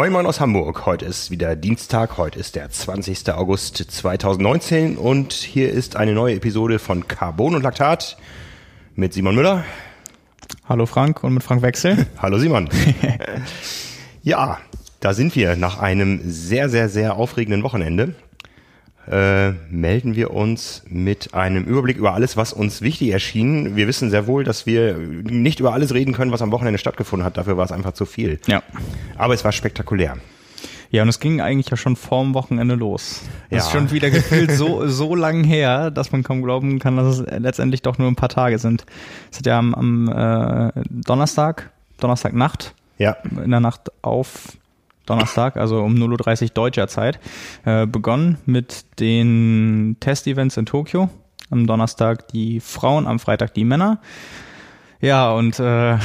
Moin Moin aus Hamburg. Heute ist wieder Dienstag, heute ist der 20. August 2019 und hier ist eine neue Episode von Carbon und Laktat mit Simon Müller. Hallo Frank und mit Frank Wechsel. Hallo Simon. ja, da sind wir nach einem sehr, sehr, sehr aufregenden Wochenende. Äh, melden wir uns mit einem Überblick über alles, was uns wichtig erschien. Wir wissen sehr wohl, dass wir nicht über alles reden können, was am Wochenende stattgefunden hat. Dafür war es einfach zu viel. Ja. Aber es war spektakulär. Ja, und es ging eigentlich ja schon vorm Wochenende los. Das Ja. ist schon wieder gefühlt so, so lang her, dass man kaum glauben kann, dass es letztendlich doch nur ein paar Tage sind. Es hat ja am, am äh, Donnerstag, Donnerstagnacht, Ja, in der Nacht auf Donnerstag, also um 0.30 Uhr deutscher Zeit, äh, begonnen mit den Test-Events in Tokio. Am Donnerstag die Frauen, am Freitag die Männer. Ja, und äh,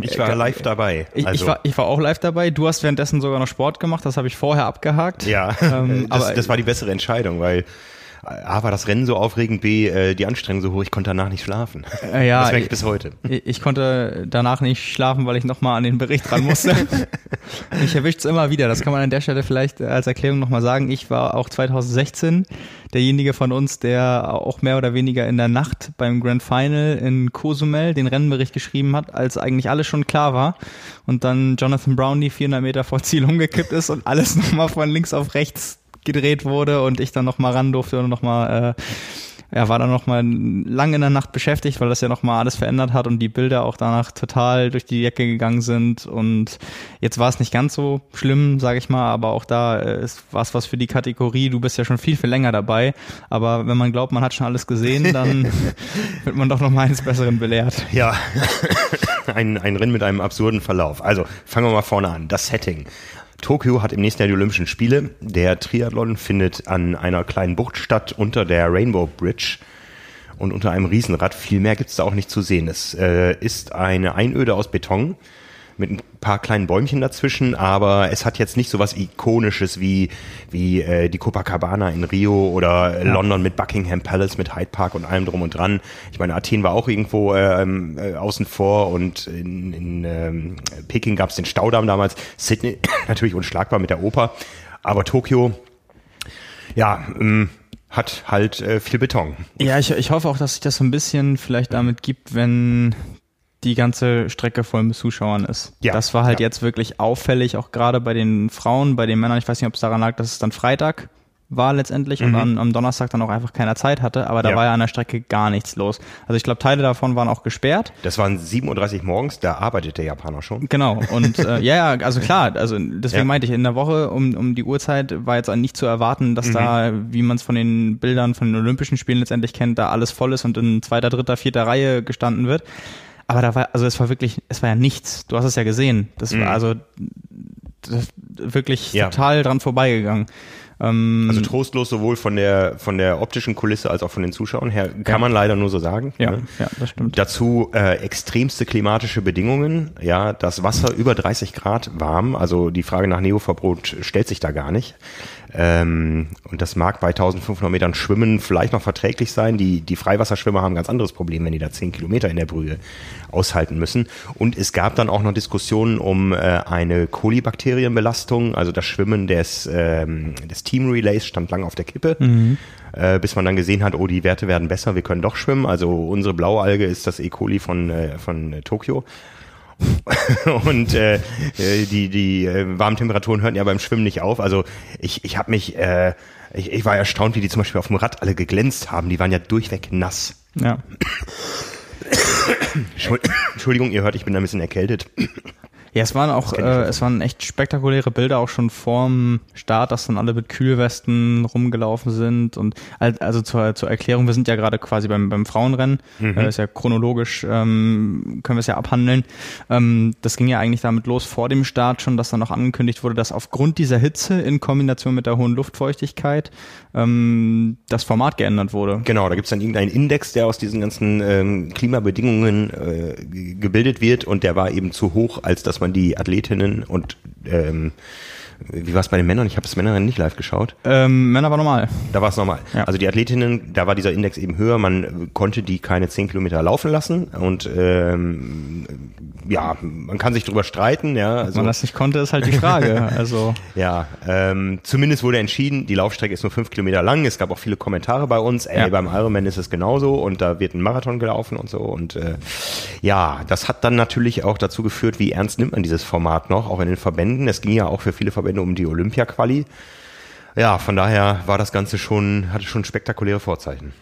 ich war live dabei. Ich, also, ich, war, ich war auch live dabei. Du hast währenddessen sogar noch Sport gemacht. Das habe ich vorher abgehakt. ja, Ähm, das, aber das war die bessere Entscheidung, weil A war das Rennen so aufregend, B äh, die Anstrengung so hoch, ich konnte danach nicht schlafen. Äh, ja, das merke ich ich- bis heute. ich, ich konnte danach nicht schlafen, weil ich nochmal an den Bericht ran musste. ich erwische es immer wieder. Das kann man an der Stelle vielleicht äh, als Erklärung nochmal sagen. Ich war auch 2016 derjenige von uns, der auch mehr oder weniger in der Nacht beim Grand Final in Cozumel den Rennenbericht geschrieben hat, als eigentlich alles schon klar war. Und dann Jonathan Brownlee 400 Meter vor Ziel umgekippt ist und alles nochmal von links auf rechts gedreht wurde und ich dann nochmal ran durfte und nochmal, äh, ja, war dann nochmal lang in der Nacht beschäftigt, weil das ja nochmal alles verändert hat und die Bilder auch danach total durch die Decke gegangen sind. Und jetzt war es nicht ganz so schlimm, sage ich mal, aber auch da äh, ist was was für die Kategorie. Du bist ja schon viel, viel länger dabei. Aber wenn man glaubt, man hat schon alles gesehen, dann wird man doch nochmal eines Besseren belehrt. Ja, ein, ein Rennen mit einem absurden Verlauf. Also fangen wir mal vorne an. Das Setting. Tokio hat im nächsten Jahr die Olympischen Spiele. Der Triathlon findet an einer kleinen Bucht statt unter der Rainbow Bridge und unter einem Riesenrad. Viel mehr gibt's da auch nicht zu sehen. Es äh, ist eine Einöde aus Beton mit ein paar kleinen Bäumchen dazwischen, aber es hat jetzt nicht so was Ikonisches wie, wie äh, die Copacabana in Rio oder London mit Buckingham Palace, mit Hyde Park und allem drum und dran. Ich meine, Athen war auch irgendwo ähm, äh, außen vor und in, in ähm, Peking gab's den Staudamm damals, Sydney natürlich unschlagbar mit der Oper, aber Tokio, ja, ähm, hat halt äh, viel Beton. Ja, ich, ich hoffe auch, dass sich das so ein bisschen vielleicht damit gibt, wenn die ganze Strecke voll mit Zuschauern ist. Ja, das war halt ja. jetzt wirklich auffällig, auch gerade bei den Frauen, bei den Männern. Ich weiß nicht, ob es daran lag, dass es dann Freitag war letztendlich und am, am Donnerstag dann auch einfach keiner Zeit hatte, aber da Mhm. Ja. war ja an der Strecke gar nichts los. Also ich glaube, Teile davon waren auch gesperrt. Das waren 7.30 Uhr morgens, da arbeitet der Japaner schon. Genau. Und äh, ja, ja, also klar, also deswegen Ja. meinte ich, in der Woche um, um die Uhrzeit war jetzt nicht zu erwarten, dass da, Mhm. wie man es von den Bildern von den Olympischen Spielen letztendlich kennt, da alles voll ist und in zweiter, dritter, vierter Reihe gestanden wird. Aber da war, also es war wirklich, es war ja nichts. Du hast es ja gesehen. Das war also das, wirklich Mhm. Ja. total dran vorbeigegangen. Ähm, Also trostlos sowohl von der von der optischen Kulisse als auch von den Zuschauern her, kann Ja. man leider nur so sagen. ja, ne? ja, das stimmt. Dazu äh, extremste klimatische Bedingungen, ja, das Wasser über 30 Grad warm, also die Frage nach Neoverbot stellt sich da gar nicht. Ähm, und das mag bei 1500 Metern Schwimmen vielleicht noch verträglich sein. Die, die Freiwasserschwimmer haben ein ganz anderes Problem, wenn die da 10 Kilometer in der Brühe aushalten müssen. Und es gab dann auch noch Diskussionen um äh, eine Kolibakterienbelastung, also das Schwimmen des, ähm, des Team Relays stand lang auf der Kippe äh, bis man dann gesehen hat, oh, die Werte werden besser, wir können doch schwimmen. Also unsere Blaualge ist das E. coli von, äh, von äh, Tokio. und äh, äh, die, die äh, warmen Temperaturen hörten ja beim Schwimmen nicht auf. Also ich, ich habe mich, äh, ich, ich war erstaunt, wie die zum Beispiel auf dem Rad alle geglänzt haben. Die waren ja durchweg nass. Ja. Entschuld- Entschuldigung, ihr hört, ich bin ein bisschen erkältet. Ja, es waren auch, äh, es waren echt spektakuläre Bilder auch schon vorm Start, dass dann alle mit Kühlwesten rumgelaufen sind und al- also zur, zur Erklärung, wir sind ja gerade quasi beim, beim Frauenrennen, äh, ist ja chronologisch, ähm, können wir es ja abhandeln. Ähm, das ging ja eigentlich damit los vor dem Start schon, dass dann noch angekündigt wurde, dass aufgrund dieser Hitze in Kombination mit der hohen Luftfeuchtigkeit ähm, das Format geändert wurde. Genau, da gibt's dann irgendeinen Index, der aus diesen ganzen ähm, Klimabedingungen äh, gebildet wird und der war eben zu hoch, als dass man die Athletinnen und ähm, Wie war es bei den Männern? Ich habe das Männerrennen nicht live geschaut. Ähm, Männer war normal. Da war es normal. Ja. Also die Athletinnen, da war dieser Index eben höher. Man konnte die keine zehn Kilometer laufen lassen und ähm, ja, man kann sich drüber streiten. Ja, also, man das nicht konnte, ist halt die Frage. also ja, ähm, zumindest wurde entschieden, die Laufstrecke ist nur fünf Kilometer lang. Es gab auch viele Kommentare bei uns. Ey, ja. beim Ironman ist es genauso und da wird ein Marathon gelaufen und so. Und äh, ja, das hat dann natürlich auch dazu geführt, wie ernst nimmt man dieses Format noch, auch in den Verbänden. Es ging ja auch für viele Verbände um die Olympia-Quali. Ja, von daher war das Ganze schon, hatte schon spektakuläre Vorzeichen.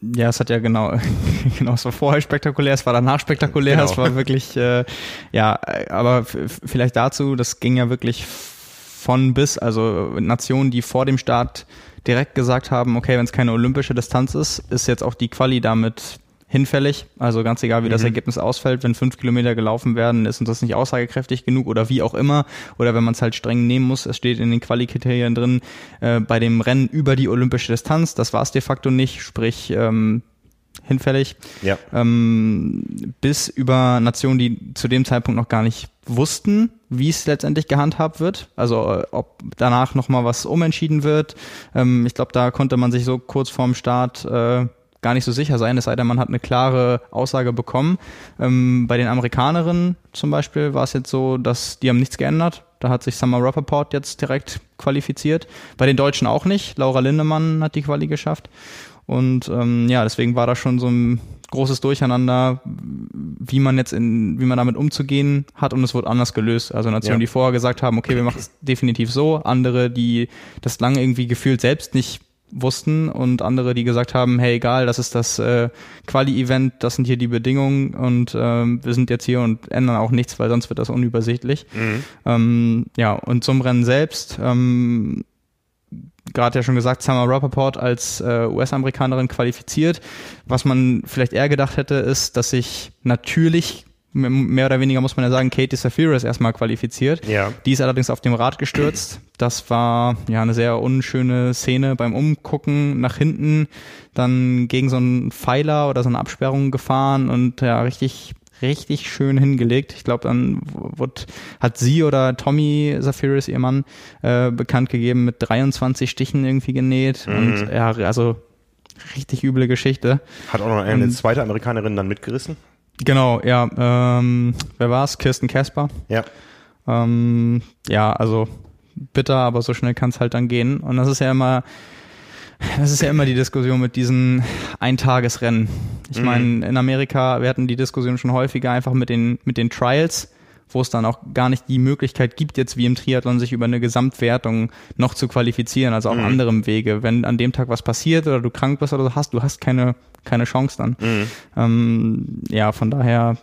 Ja, es hat ja genau, genau, es war vorher spektakulär, es war danach spektakulär, genau. es war wirklich, äh, ja, aber vielleicht dazu, das ging ja wirklich von bis, also Nationen, die vor dem Start direkt gesagt haben, okay, wenn es keine olympische Distanz ist, ist jetzt auch die Quali damit hinfällig. Also ganz egal, wie mhm. das Ergebnis ausfällt, wenn fünf Kilometer gelaufen werden, ist uns das nicht aussagekräftig genug oder wie auch immer. Oder wenn man es halt streng nehmen muss, es steht in den Qualikriterien drin, äh, bei dem Rennen über die olympische Distanz, das war es de facto nicht, sprich ähm, hinfällig. Ja. Ähm, bis über Nationen, die zu dem Zeitpunkt noch gar nicht wussten, wie es letztendlich gehandhabt wird. Also äh, ob danach nochmal was umentschieden wird. Ähm, ich glaube, da konnte man sich so kurz vorm Start äh, gar nicht so sicher sein, es sei denn, man hat eine klare Aussage bekommen. Ähm, bei den Amerikanerinnen zum Beispiel war es jetzt so, dass die haben nichts geändert. Da hat sich Summer Rappaport jetzt direkt qualifiziert. Bei den Deutschen auch nicht. Laura Lindemann hat die Quali geschafft. Und ähm, ja, deswegen war da schon so ein großes Durcheinander, wie man jetzt in, wie man damit umzugehen hat und es wurde anders gelöst. Also Nationen, ja. die vorher gesagt haben, okay, wir machen es definitiv so, andere, die das lange irgendwie gefühlt selbst nicht wussten und andere, die gesagt haben, hey, egal, das ist das äh, Quali-Event, das sind hier die Bedingungen und ähm, wir sind jetzt hier und ändern auch nichts, weil sonst wird das unübersichtlich. Mhm. Ähm, ja, und zum Rennen selbst, ähm, gerade ja schon gesagt, Summer Rappaport als äh, US-Amerikanerin qualifiziert. Was man vielleicht eher gedacht hätte, ist, dass sich natürlich mehr oder weniger muss man ja sagen, Katie Safiris erstmal qualifiziert. Ja. Die ist allerdings auf dem Rad gestürzt. Das war ja eine sehr unschöne Szene beim Umgucken nach hinten, dann gegen so einen Pfeiler oder so eine Absperrung gefahren und ja, richtig richtig schön hingelegt. Ich glaube, dann wird, hat sie oder Tommy Safiris, ihr Mann, äh, bekannt gegeben, mit 23 Stichen irgendwie genäht. Mhm. Und ja, also richtig üble Geschichte. Hat auch noch eine und, zweite Amerikanerin dann mitgerissen? Genau, ja. Ähm, wer war's? Kirsten Casper. Ja. Ähm, ja, also bitter, aber so schnell kann es halt dann gehen. Und das ist ja immer, das ist ja immer die Diskussion mit diesen Eintagesrennen. Ich mhm. meine, in Amerika, wir hatten die Diskussion schon häufiger einfach mit den, mit den Trials, wo es dann auch gar nicht die Möglichkeit gibt, jetzt wie im Triathlon sich über eine Gesamtwertung noch zu qualifizieren, also auf mhm. anderem Wege. Wenn an dem Tag was passiert oder du krank bist oder so hast, du hast keine keine Chance dann. Mhm. Ähm, ja, von daher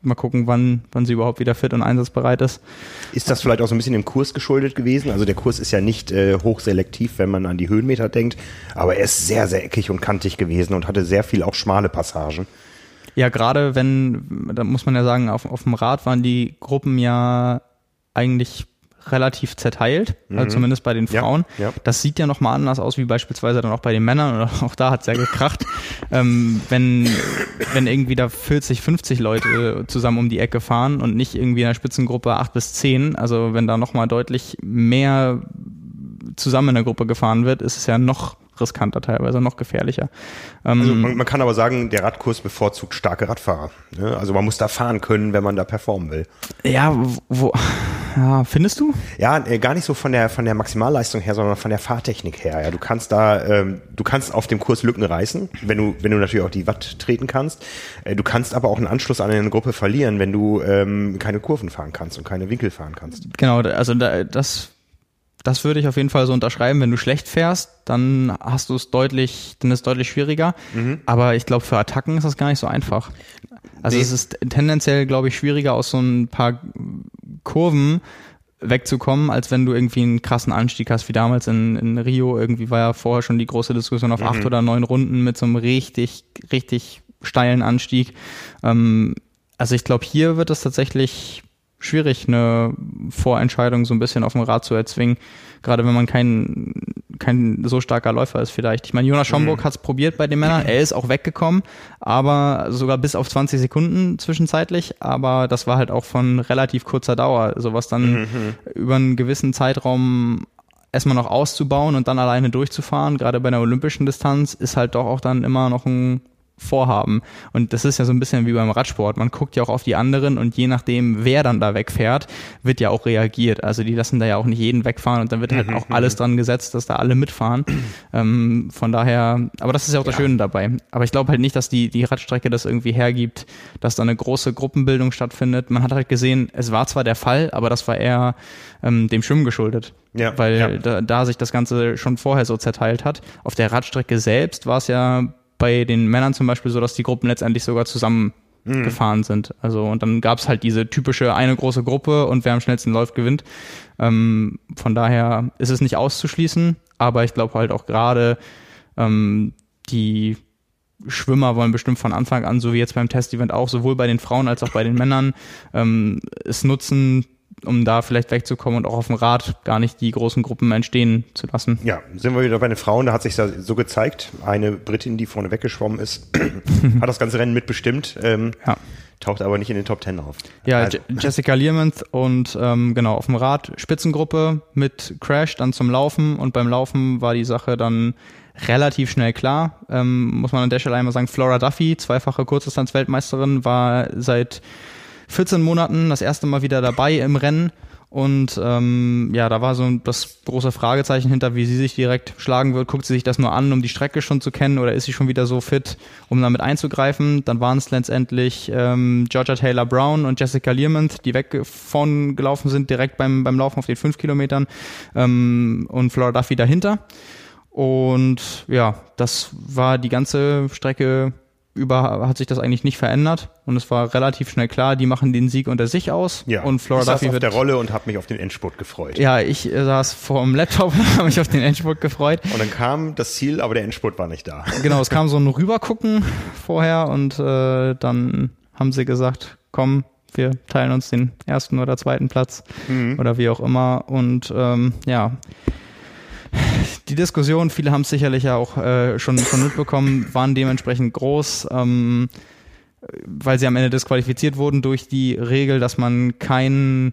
mal gucken, wann, wann sie überhaupt wieder fit und einsatzbereit ist. Ist das vielleicht auch so ein bisschen dem Kurs geschuldet gewesen? Also der Kurs ist ja nicht äh, hochselektiv, wenn man an die Höhenmeter denkt, aber er ist sehr, sehr eckig und kantig gewesen und hatte sehr viel auch schmale Passagen. Ja, gerade wenn, da muss man ja sagen, auf, auf dem Rad waren die Gruppen ja eigentlich relativ zerteilt, also mhm. also zumindest bei den Frauen. Ja, ja. Das sieht ja nochmal anders aus wie beispielsweise dann auch bei den Männern oder auch da hat's ja gekracht. ähm, wenn, wenn irgendwie da 40, 50 Leute zusammen um die Ecke fahren und nicht irgendwie in einer Spitzengruppe 8 bis 10, also wenn da nochmal deutlich mehr zusammen in der Gruppe gefahren wird, ist es ja noch riskanter teilweise, noch gefährlicher. Ähm, also man, man, kann aber sagen, der Radkurs bevorzugt starke Radfahrer. Ne? Also man muss da fahren können, wenn man da performen will. Ja, wo, ja, findest du? Ja, äh, gar nicht so von der von der Maximalleistung her, sondern von der Fahrtechnik her. Ja, du kannst da, ähm, du kannst auf dem Kurs Lücken reißen, wenn du wenn du natürlich auch die Watt treten kannst. Äh, du kannst aber auch einen Anschluss an eine Gruppe verlieren, wenn du ähm, keine Kurven fahren kannst und keine Winkel fahren kannst. Genau, also da, das das würde ich auf jeden Fall so unterschreiben. Wenn du schlecht fährst, dann hast du es deutlich, dann ist es deutlich schwieriger. Mhm. Aber ich glaube, für Attacken ist das gar nicht so einfach. Also nee. es ist tendenziell, glaube ich, schwieriger aus so ein paar Kurven wegzukommen, als wenn du irgendwie einen krassen Anstieg hast, wie damals in, in Rio. Irgendwie war ja vorher schon die große Diskussion auf mhm. acht oder neun Runden mit so einem richtig, richtig steilen Anstieg. Ähm, also ich glaube, hier wird es tatsächlich schwierig, eine Vorentscheidung so ein bisschen auf dem Rad zu erzwingen. Gerade wenn man kein, kein so starker Läufer ist vielleicht. Ich meine, Jonas Schomburg mhm. hat es probiert bei den Männern. Er ist auch weggekommen, aber sogar bis auf 20 Sekunden zwischenzeitlich. Aber das war halt auch von relativ kurzer Dauer. Sowas dann mhm. über einen gewissen Zeitraum erstmal noch auszubauen und dann alleine durchzufahren, gerade bei einer olympischen Distanz, ist halt doch auch dann immer noch ein vorhaben. Und das ist ja so ein bisschen wie beim Radsport. Man guckt ja auch auf die anderen und je nachdem, wer dann da wegfährt, wird ja auch reagiert. Also die lassen da ja auch nicht jeden wegfahren und dann wird halt mhm, auch alles mhm. dran gesetzt, dass da alle mitfahren. Ähm, von daher, aber das ist ja auch das ja. Schöne dabei. Aber ich glaube halt nicht, dass die, die Radstrecke das irgendwie hergibt, dass da eine große Gruppenbildung stattfindet. Man hat halt gesehen, es war zwar der Fall, aber das war eher ähm, dem Schwimmen geschuldet. Ja, weil ja. Da, da sich das Ganze schon vorher so zerteilt hat. Auf der Radstrecke selbst war es ja bei den Männern zum Beispiel so, dass die Gruppen letztendlich sogar zusammen mhm. sind. Also und dann gab es halt diese typische eine große Gruppe und wer am schnellsten läuft, gewinnt. Ähm, von daher ist es nicht auszuschließen, aber ich glaube halt auch gerade ähm, die Schwimmer wollen bestimmt von Anfang an, so wie jetzt beim Testevent auch, sowohl bei den Frauen als auch bei den Männern, ähm, es nutzen, um da vielleicht wegzukommen und auch auf dem Rad gar nicht die großen Gruppen entstehen zu lassen. Ja, sind wir wieder bei den Frauen, da hat sich da so gezeigt. Eine Britin, die vorne weggeschwommen ist, hat das ganze Rennen mitbestimmt. Ähm, ja. Taucht aber nicht in den Top Ten auf. Ja, also. Jessica Learmonth und ähm, genau auf dem Rad Spitzengruppe mit Crash dann zum Laufen und beim Laufen war die Sache dann relativ schnell klar. Ähm, muss man an der Stelle einmal sagen, Flora Duffy, zweifache Kurzdistanz-Weltmeisterin, war seit 14 Monaten das erste Mal wieder dabei im Rennen. Und ähm, ja, da war so das große Fragezeichen hinter, wie sie sich direkt schlagen wird. Guckt sie sich das nur an, um die Strecke schon zu kennen, oder ist sie schon wieder so fit, um damit einzugreifen? Dann waren es letztendlich ähm, Georgia Taylor Brown und Jessica Learmonth, die weg von gelaufen sind, direkt beim, beim Laufen auf den fünf Kilometern ähm, und Flora Duffy dahinter. Und ja, das war die ganze Strecke über hat sich das eigentlich nicht verändert und es war relativ schnell klar, die machen den Sieg unter sich aus. Ja, und Flora ich saß Duffy auf der Rolle und habe mich auf den Endspurt gefreut. Ja, ich äh, saß vor dem Laptop und habe mich auf den Endspurt gefreut. Und dann kam das Ziel, aber der Endspurt war nicht da. Genau, es kam so ein Rübergucken vorher und äh, dann haben sie gesagt, komm, wir teilen uns den ersten oder zweiten Platz mhm. oder wie auch immer und ähm, ja die Diskussion, viele haben es sicherlich ja auch äh, schon, schon mitbekommen, waren dementsprechend groß, ähm, weil sie am Ende disqualifiziert wurden durch die Regel, dass man kein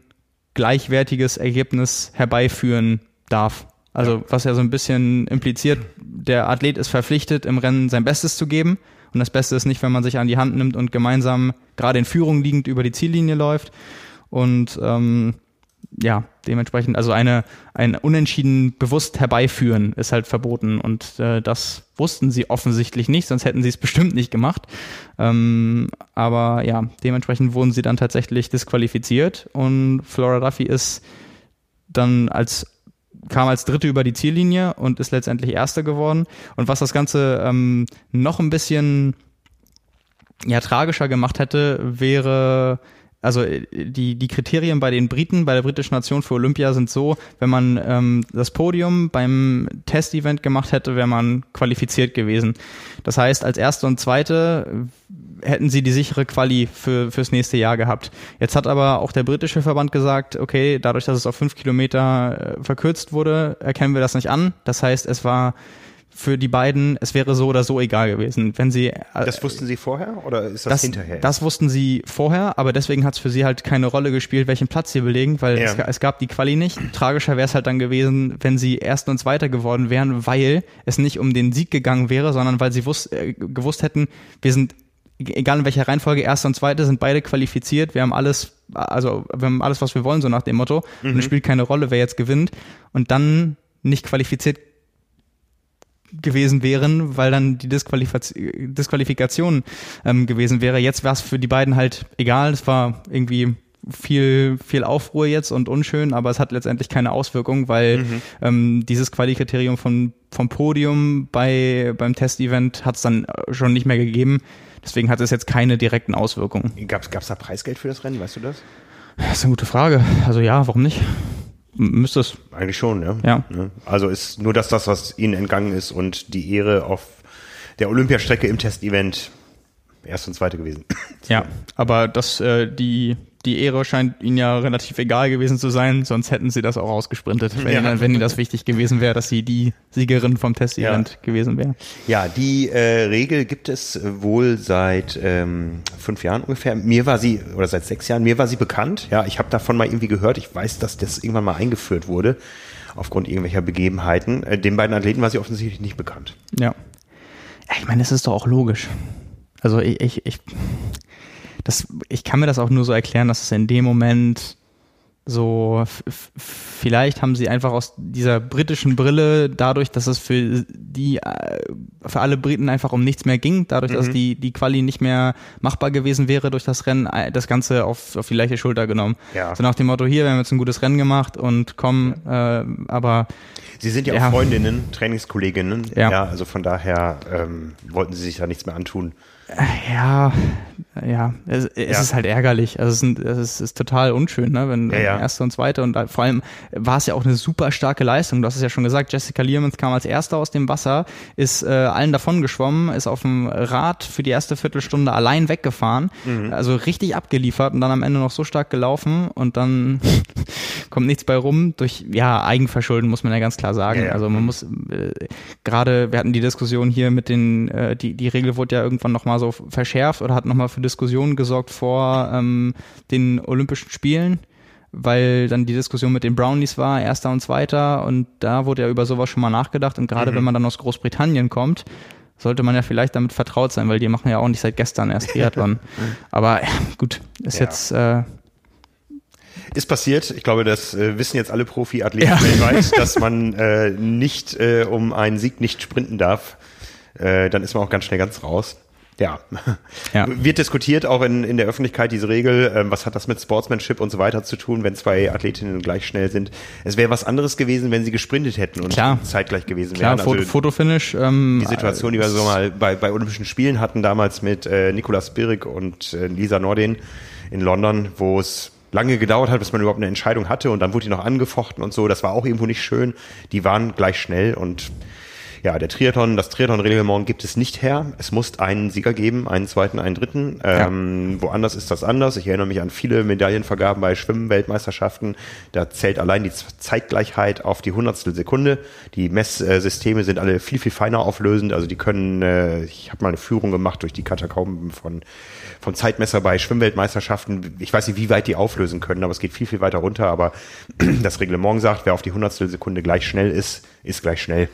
gleichwertiges Ergebnis herbeiführen darf. Also was ja so ein bisschen impliziert, der Athlet ist verpflichtet, im Rennen sein Bestes zu geben. Und das Beste ist nicht, wenn man sich an die Hand nimmt und gemeinsam gerade in Führung liegend über die Ziellinie läuft. Und ähm, ja, dementsprechend, also eine, ein Unentschieden bewusst herbeiführen ist halt verboten und äh, das wussten sie offensichtlich nicht, sonst hätten sie es bestimmt nicht gemacht. Ähm, aber ja, dementsprechend wurden sie dann tatsächlich disqualifiziert und Flora Duffy ist dann als kam als Dritte über die Ziellinie und ist letztendlich Erster geworden. Und was das Ganze ähm, noch ein bisschen ja, tragischer gemacht hätte, wäre also äh, die, die Kriterien bei den Briten, bei der britischen Nation für Olympia sind so, wenn man ähm, das Podium beim Testevent gemacht hätte, wäre man qualifiziert gewesen. Das heißt, als Erste und Zweite hätten sie die sichere Quali für, fürs nächste Jahr gehabt. Jetzt hat aber auch der britische Verband gesagt, okay, dadurch, dass es auf fünf Kilometer äh, verkürzt wurde, erkennen wir das nicht an. Das heißt, es war für die beiden, es wäre so oder so egal gewesen. Wenn sie äh, Das wussten sie vorher oder ist das, das hinterher? Das wussten sie vorher, aber deswegen hat es für sie halt keine Rolle gespielt, welchen Platz sie belegen, weil ja. es, es, gab die Quali nicht. Tragischer wäre es halt dann gewesen, wenn sie Erster und Zweiter geworden wären, weil es nicht um den Sieg gegangen wäre, sondern weil sie wus äh, gewusst hätten, wir sind egal in welcher Reihenfolge, Erster und Zweiter sind beide qualifiziert. Wir haben alles, also wir haben alles, was wir wollen, so nach dem Motto. Mhm. Und es spielt keine Rolle, wer jetzt gewinnt. Und dann nicht qualifiziert gewesen wären, weil dann die Disqualifikation ähm, gewesen wäre. Jetzt war es für die beiden halt egal. Es war irgendwie viel, viel Aufruhr jetzt und unschön, aber es hat letztendlich keine Auswirkung, weil mhm. ähm, dieses Quali-Kriterium von, vom Podium bei, beim Testevent hat es dann schon nicht mehr gegeben. Deswegen hat es jetzt keine direkten Auswirkungen. Gab es da Preisgeld für das Rennen, weißt du das? Das ist eine gute Frage. Also ja, warum nicht? Müsste es. Eigentlich schon, ja. ja. Also ist nur das, das, was ihnen entgangen ist und die Ehre auf der Olympiastrecke im Testevent Erste und Zweite gewesen. Ja, aber das, äh, die, die Ehre scheint ihnen ja relativ egal gewesen zu sein, sonst hätten sie das auch ausgesprintet, wenn, Ja. ihnen, wenn ihnen das wichtig gewesen wäre, dass sie die Siegerin vom Testevent Ja. gewesen wäre. Ja, die äh, Regel gibt es äh, wohl seit ähm, fünf Jahren ungefähr. Mir war sie, oder seit sechs Jahren, mir war sie bekannt. Ja, ich habe davon mal irgendwie gehört. Ich weiß, dass das irgendwann mal eingeführt wurde, aufgrund irgendwelcher Begebenheiten. Äh, den beiden Athleten war sie offensichtlich nicht bekannt. Ja. ja ich meine, das ist doch auch logisch. Also ich, ich, ich, das, ich kann mir das auch nur so erklären, dass es in dem Moment so, vielleicht haben sie einfach aus dieser britischen Brille, dadurch, dass es für die, äh, für alle Briten einfach um nichts mehr ging, dadurch, dass die, die Quali nicht mehr machbar gewesen wäre durch das Rennen, äh, das Ganze auf, auf die leichte Schulter genommen. Ja. So nach dem Motto, hier, wir haben jetzt ein gutes Rennen gemacht und komm, äh, aber Sie sind ja, Ja. auch Freundinnen, Trainingskolleginnen. Ja. also von daher ähm, wollten sie sich da nichts mehr antun. Ja, ja, es, es Ja. ist halt ärgerlich. Also es ist, es ist, ist total unschön, ne? wenn Ja, ja. erste und zweite und vor allem war es ja auch eine super starke Leistung. Du hast es ja schon gesagt, Jessica Learmans kam als erster aus dem Wasser, ist äh, allen davon geschwommen, ist auf dem Rad für die erste Viertelstunde allein weggefahren, Mhm. also richtig abgeliefert und dann am Ende noch so stark gelaufen und dann kommt nichts bei rum. Durch ja Eigenverschulden muss man ja ganz klar sagen. Also man muss äh, gerade, wir hatten die Diskussion hier mit den, äh, die, die Regel wurde ja irgendwann nochmal so verschärft oder hat nochmal für Diskussionen gesorgt vor ähm, den Olympischen Spielen, weil dann die Diskussion mit den Brownies war, erster und zweiter und da wurde ja über sowas schon mal nachgedacht und gerade wenn man dann aus Großbritannien kommt, sollte man ja vielleicht damit vertraut sein, weil die machen ja auch nicht seit gestern erst Triathlon. Aber ja, gut, ist Ja. jetzt äh, Ist passiert. Ich glaube, das äh, wissen jetzt alle Profi-Athleten Ja. weltweit, dass man äh, nicht äh, um einen Sieg nicht sprinten darf. Äh, dann ist man auch ganz schnell ganz raus. Ja. Ja. Wird diskutiert auch in, in der Öffentlichkeit diese Regel. Ähm, was hat das mit Sportsmanship und so weiter zu tun, wenn zwei Athletinnen gleich schnell sind? Es wäre was anderes gewesen, wenn sie gesprintet hätten und Klar. zeitgleich gewesen klar, wären. Foto, Also Fotofinish. Ähm, die Situation, die wir so mal bei, bei Olympischen Spielen hatten, damals mit äh, Nikolaus Spirik und äh, Lisa Nordin in London, wo es lange gedauert hat, bis man überhaupt eine Entscheidung hatte und dann wurde die noch angefochten und so. Das war auch irgendwo nicht schön. Die waren gleich schnell und ja, der Triathlon, das Triathlon-Reglement gibt es nicht her. Es muss einen Sieger geben, einen zweiten, einen dritten. Ähm, Woanders ist das anders. Ich erinnere mich an viele Medaillenvergaben bei Schwimmen-Weltmeisterschaften. Da zählt allein die Zeitgleichheit auf die Hundertstel Sekunde. Die Messsysteme sind alle viel, viel feiner auflösend. Also die können, äh, ich habe mal eine Führung gemacht durch die Katakomben von, vom Zeitmesser bei Schwimmweltmeisterschaften. Ich weiß nicht, wie weit die auflösen können, aber es geht viel, viel weiter runter. Aber das Reglement sagt, wer auf die Hundertstel Sekunde gleich schnell ist, ist gleich schnell.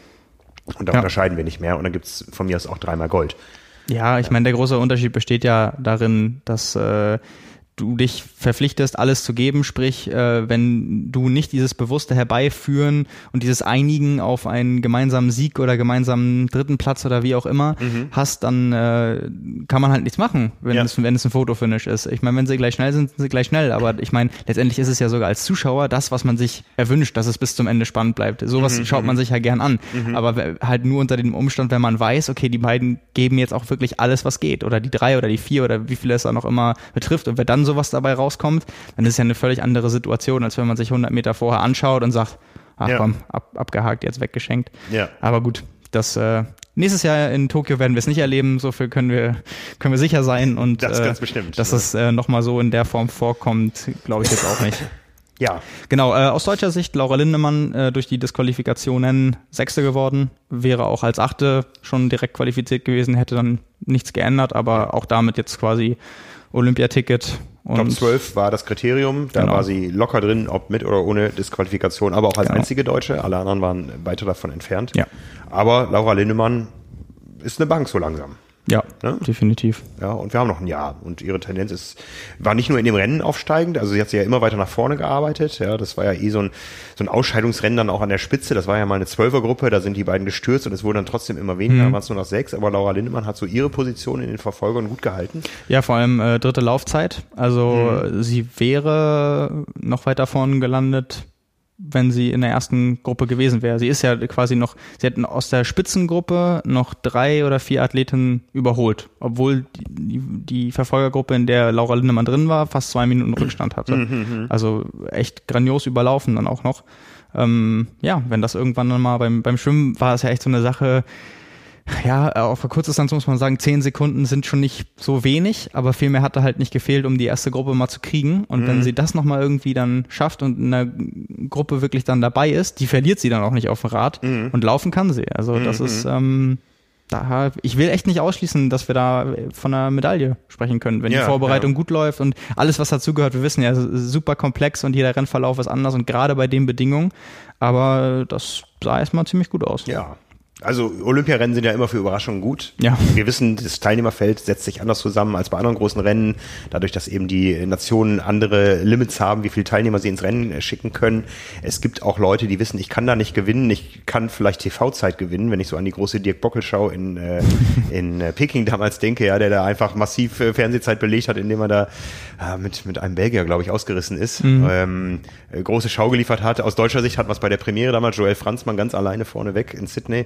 Und da Ja. unterscheiden wir nicht mehr. Und dann gibt's von mir aus auch dreimal Gold. Ja, ich meine, der große Unterschied besteht ja darin, dass äh, du dich verpflichtest, alles zu geben, sprich, äh, wenn du nicht dieses bewusste Herbeiführen und dieses Einigen auf einen gemeinsamen Sieg oder gemeinsamen dritten Platz oder wie auch immer hast, dann äh, kann man halt nichts machen, wenn, Ja. es, wenn es ein Fotofinish ist. Ich meine, wenn sie gleich schnell sind, sind sie gleich schnell, aber ich meine, letztendlich ist es ja sogar als Zuschauer das, was man sich erwünscht, dass es bis zum Ende spannend bleibt. Sowas schaut man sich ja gern an, aber we- halt nur unter dem Umstand, wenn man weiß, okay, die beiden geben jetzt auch wirklich alles, was geht oder die drei oder die vier oder wie viele es da noch immer betrifft und wenn dann sowas dabei rauskommt, dann ist es ja eine völlig andere Situation, als wenn man sich 100 Meter vorher anschaut und sagt, ach Ja. komm, ab, abgehakt, jetzt weggeschenkt. Ja. Aber gut, das äh, nächstes Jahr in Tokio werden wir es nicht erleben, so viel können wir können wir sicher sein und Das äh, ganz bestimmt, dass ne? es äh, nochmal so in der Form vorkommt, glaube ich jetzt auch nicht. Ja. Genau, äh, aus deutscher Sicht Laura Lindemann äh, durch die Disqualifikationen Sechste geworden, wäre auch als Achte schon direkt qualifiziert gewesen, hätte dann nichts geändert, aber auch damit jetzt quasi Olympiaticket und Top 12 war das Kriterium. Da Genau. war sie locker drin, ob mit oder ohne Disqualifikation, aber auch als Genau. einzige Deutsche. Alle anderen waren weiter davon entfernt. Ja. Aber Laura Lindemann ist eine Bank so langsam. Ja, Ne? definitiv. Ja, und wir haben noch ein Jahr. Und ihre Tendenz ist, war nicht nur in dem Rennen aufsteigend, also sie hat sich ja immer weiter nach vorne gearbeitet. Ja, das war ja eh so ein, so ein Ausscheidungsrennen dann auch an der Spitze. Das war ja mal eine Zwölfergruppe, da sind die beiden gestürzt und es wurden dann trotzdem immer weniger, dann waren es nur noch sechs. Aber Laura Lindemann hat so ihre Position in den Verfolgern gut gehalten. Ja, vor allem äh, dritte Laufzeit. Also Mhm. sie wäre noch weiter vorn gelandet, wenn sie in der ersten Gruppe gewesen wäre. Sie ist ja quasi noch, sie hätten aus der Spitzengruppe noch drei oder vier Athleten überholt, obwohl die, die, Verfolgergruppe, in der Laura Lindemann drin war, fast zwei Minuten Rückstand hatte. Mhm, Also echt grandios überlaufen dann auch noch. Ähm, ja, wenn das irgendwann dann mal beim, beim Schwimmen war es ja echt so eine Sache, ja, auf der Kurzdistanz muss man sagen, zehn Sekunden sind schon nicht so wenig, aber viel mehr hatte halt nicht gefehlt, um die erste Gruppe mal zu kriegen. Und mhm. wenn sie das nochmal irgendwie dann schafft und in der Gruppe wirklich dann dabei ist, die verliert sie dann auch nicht auf dem Rad mhm. und laufen kann sie. Also das mhm. ist, ähm, da, ich will echt nicht ausschließen, dass wir da von einer Medaille sprechen können, wenn ja, die Vorbereitung ja. gut läuft und alles, was dazugehört. Wir wissen ja, super komplex und jeder Rennverlauf ist anders und gerade bei den Bedingungen. Aber das sah erstmal ziemlich gut aus. Ja, also Olympiarennen sind ja immer für Überraschungen gut. Ja. Wir wissen, das Teilnehmerfeld setzt sich anders zusammen als bei anderen großen Rennen, dadurch, dass eben die Nationen andere Limits haben, wie viele Teilnehmer sie ins Rennen äh, schicken können. Es gibt auch Leute, die wissen, ich kann da nicht gewinnen, ich kann vielleicht TV-Zeit gewinnen, wenn ich so an die große Dirk Bockel-Schau in, äh, in äh, Peking damals denke, ja, der da einfach massiv äh, Fernsehzeit belegt hat, indem er da äh, mit, mit einem Belgier, glaube ich, ausgerissen ist. Mhm. Ähm, äh, große Schau geliefert hat. Aus deutscher Sicht hat was bei der Premiere damals Joel Franzmann ganz alleine vorne weg in Sydney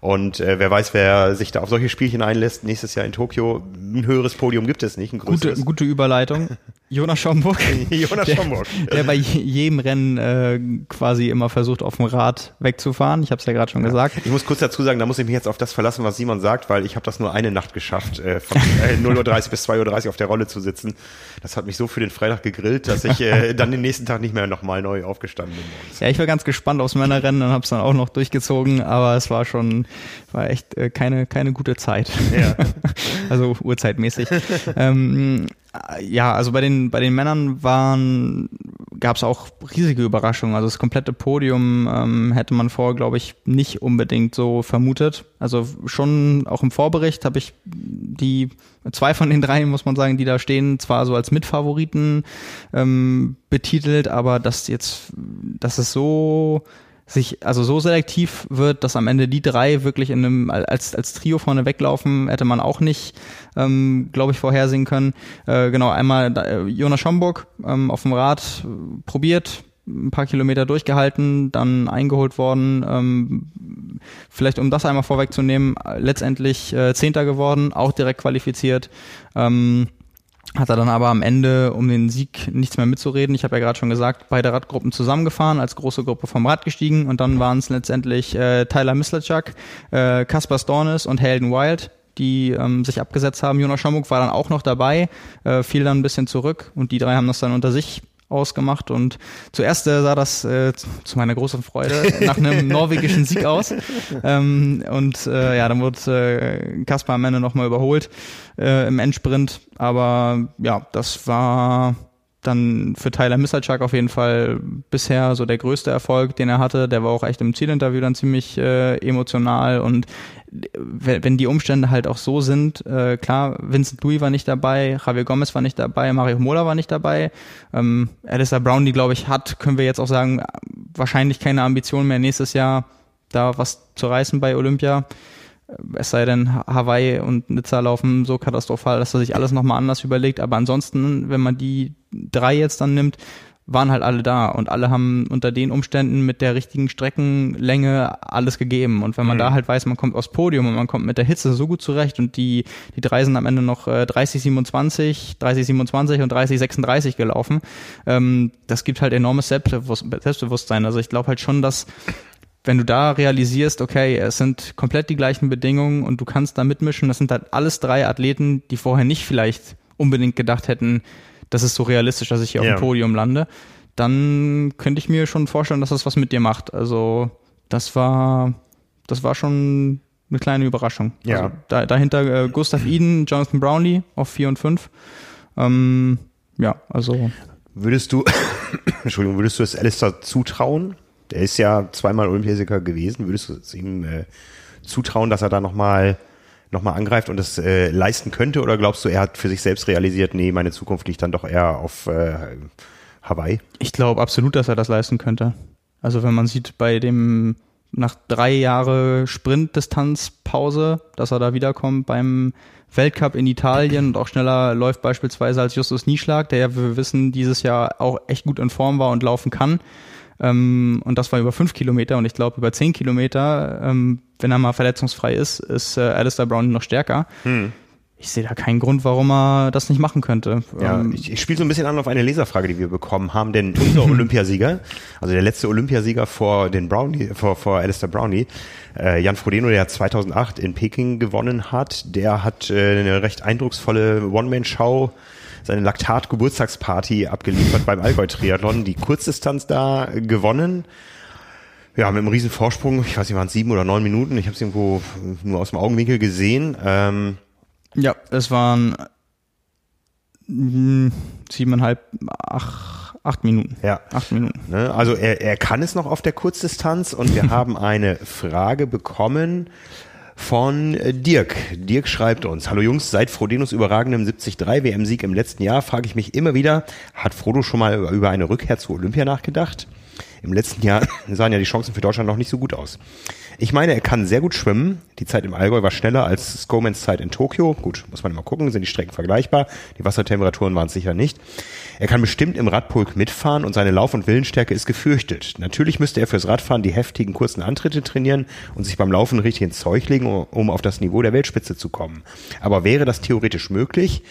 und äh, wer weiß, wer sich da auf solche Spielchen einlässt, nächstes Jahr in Tokio, ein höheres Podium gibt es nicht, ein größeres. Gute, gute Überleitung. Jonas Schomburg. Jonas der, Schomburg. Der bei jedem Rennen äh, quasi immer versucht, auf dem Rad wegzufahren. Ich habe es ja gerade schon ja. gesagt. Ich muss kurz dazu sagen, da muss ich mich jetzt auf das verlassen, was Simon sagt, weil ich habe das nur eine Nacht geschafft, äh, von äh, 0.30 Uhr bis 2.30 Uhr auf der Rolle zu sitzen. Das hat mich so für den Freitag gegrillt, dass ich äh, dann den nächsten Tag nicht mehr nochmal neu aufgestanden bin. Ja, ich war ganz gespannt aufs Männerrennen und habe es dann auch noch durchgezogen, aber es war schon, war echt äh, keine, keine gute Zeit. Ja. also urzeitmäßig. ähm, ja, also bei den, bei den Männern waren, gab es auch riesige Überraschungen. Also das komplette Podium ähm, hätte man vorher, glaube ich, nicht unbedingt so vermutet. Also schon auch im Vorbericht habe ich die zwei von den drei, muss man sagen, die da stehen, zwar so als Mitfavoriten ähm, betitelt, aber dass jetzt, dass es so sich also so selektiv wird, dass am Ende die drei wirklich in einem als als Trio vorne weglaufen, hätte man auch nicht, ähm, glaube ich, vorhersehen können. Äh, genau einmal äh, Jonas Schomburg ähm, auf dem Rad äh, probiert, ein paar Kilometer durchgehalten, dann eingeholt worden. Ähm, vielleicht um das einmal vorwegzunehmen, letztendlich äh, Zehnter geworden, auch direkt qualifiziert. Ähm, hat er dann aber am Ende, um den Sieg nichts mehr mitzureden, ich habe ja gerade schon gesagt, beide Radgruppen zusammengefahren, als große Gruppe vom Rad gestiegen und dann waren es letztendlich äh, Tyler Mislachuk, äh, Kaspar Stornes und Helden Wild, die ähm, sich abgesetzt haben. Jonas Schomburg war dann auch noch dabei, äh, fiel dann ein bisschen zurück und die drei haben das dann unter sich ausgemacht. Und zuerst äh, sah das äh, zu meiner großen Freude nach einem norwegischen Sieg aus. Ähm, und äh, ja, dann wurde äh, Kaspar am Ende nochmal überholt äh, im Endsprint, aber ja, das war dann für Tyler Missalchuk auf jeden Fall bisher so der größte Erfolg, den er hatte. Der war auch echt im Zielinterview dann ziemlich äh, emotional und wenn die Umstände halt auch so sind, äh, klar, Vincent Louis war nicht dabei, Javier Gomez war nicht dabei, Mario Mola war nicht dabei, ähm, Alistair Brown, die glaube ich hat, können wir jetzt auch sagen, wahrscheinlich keine Ambition mehr nächstes Jahr da was zu reißen bei Olympia. Es sei denn, Hawaii und Nizza laufen so katastrophal, dass er sich alles nochmal anders überlegt. Aber ansonsten, wenn man die drei jetzt dann nimmt, waren halt alle da und alle haben unter den Umständen mit der richtigen Streckenlänge alles gegeben. Und wenn man mhm. da halt weiß, man kommt aufs Podium und man kommt mit der Hitze so gut zurecht und die, die drei sind am Ende noch äh, 30, 27, 30, 27 und 30, 36 gelaufen, ähm, das gibt halt enormes Selbstbewusstsein. Also ich glaube halt schon, dass wenn du da realisierst, okay, es sind komplett die gleichen Bedingungen und du kannst da mitmischen, das sind halt alles drei Athleten, die vorher nicht vielleicht unbedingt gedacht hätten, das ist so realistisch, dass ich hier ja. auf dem Podium lande, dann könnte ich mir schon vorstellen, dass das was mit dir macht. Also das war, das war schon eine kleine Überraschung. Ja. Also da, dahinter äh, Gustav Eden, Jonathan Brownlee auf 4 und 5. Ähm, ja, also. Würdest du, Entschuldigung, würdest du es Alistair zutrauen? Der ist ja zweimal Olympiasieger gewesen. Würdest du es ihm äh, zutrauen, dass er da nochmal nochmal angreift und es äh, leisten könnte? Oder glaubst du, er hat für sich selbst realisiert, nee, meine Zukunft liegt dann doch eher auf äh, Hawaii? Ich glaube absolut, dass er das leisten könnte. Also wenn man sieht, bei dem nach drei Jahre Sprintdistanzpause, dass er da wiederkommt beim Weltcup in Italien und auch schneller läuft beispielsweise als Justus Nieschlag, der ja, wir wissen, dieses Jahr auch echt gut in Form war und laufen kann. Ähm, und das war über fünf Kilometer und ich glaube über zehn Kilometer, ähm, wenn er mal verletzungsfrei ist, ist äh, Alistair Brown noch stärker. Hm. ich sehe da keinen Grund, warum er das nicht machen könnte. Ja, ähm, ich, ich spiele so ein bisschen an auf eine Leserfrage, die wir bekommen haben, denn unser Olympiasieger, also der letzte Olympiasieger vor den Brownie, vor, vor Alistair Brownie, äh, Jan Frodeno, der 2008 in Peking gewonnen hat, der hat äh, eine recht eindrucksvolle One-Man-Show seine Laktat-Geburtstagsparty abgeliefert beim Allgäu-Triathlon, die Kurzdistanz da gewonnen. Ja, mit einem riesen Vorsprung, ich weiß nicht, waren es sieben oder neun Minuten, ich habe es irgendwo nur aus dem Augenwinkel gesehen. Ähm, ja, es waren hm, siebeneinhalb, acht, acht Minuten. Ja. Acht Minuten. Ne, also er, er kann es noch auf der Kurzdistanz und wir haben eine Frage bekommen von Dirk. Dirk schreibt uns, hallo Jungs, seit Frodenos überragendem 73 WM-Sieg im letzten Jahr frage ich mich immer wieder, hat Frodo schon mal über eine Rückkehr zu Olympia nachgedacht? Im letzten Jahr sahen ja die Chancen für Deutschland noch nicht so gut aus. Ich meine, er kann sehr gut schwimmen. Die Zeit im Allgäu war schneller als Scomans Zeit in Tokio. Gut, muss man immer gucken, sind die Strecken vergleichbar. Die Wassertemperaturen waren es sicher nicht. Er kann bestimmt im Radpulk mitfahren und seine Lauf- und Willensstärke ist gefürchtet. Natürlich müsste er fürs Radfahren die heftigen kurzen Antritte trainieren und sich beim Laufen richtig ins Zeug legen, um auf das Niveau der Weltspitze zu kommen. Aber wäre das theoretisch möglich?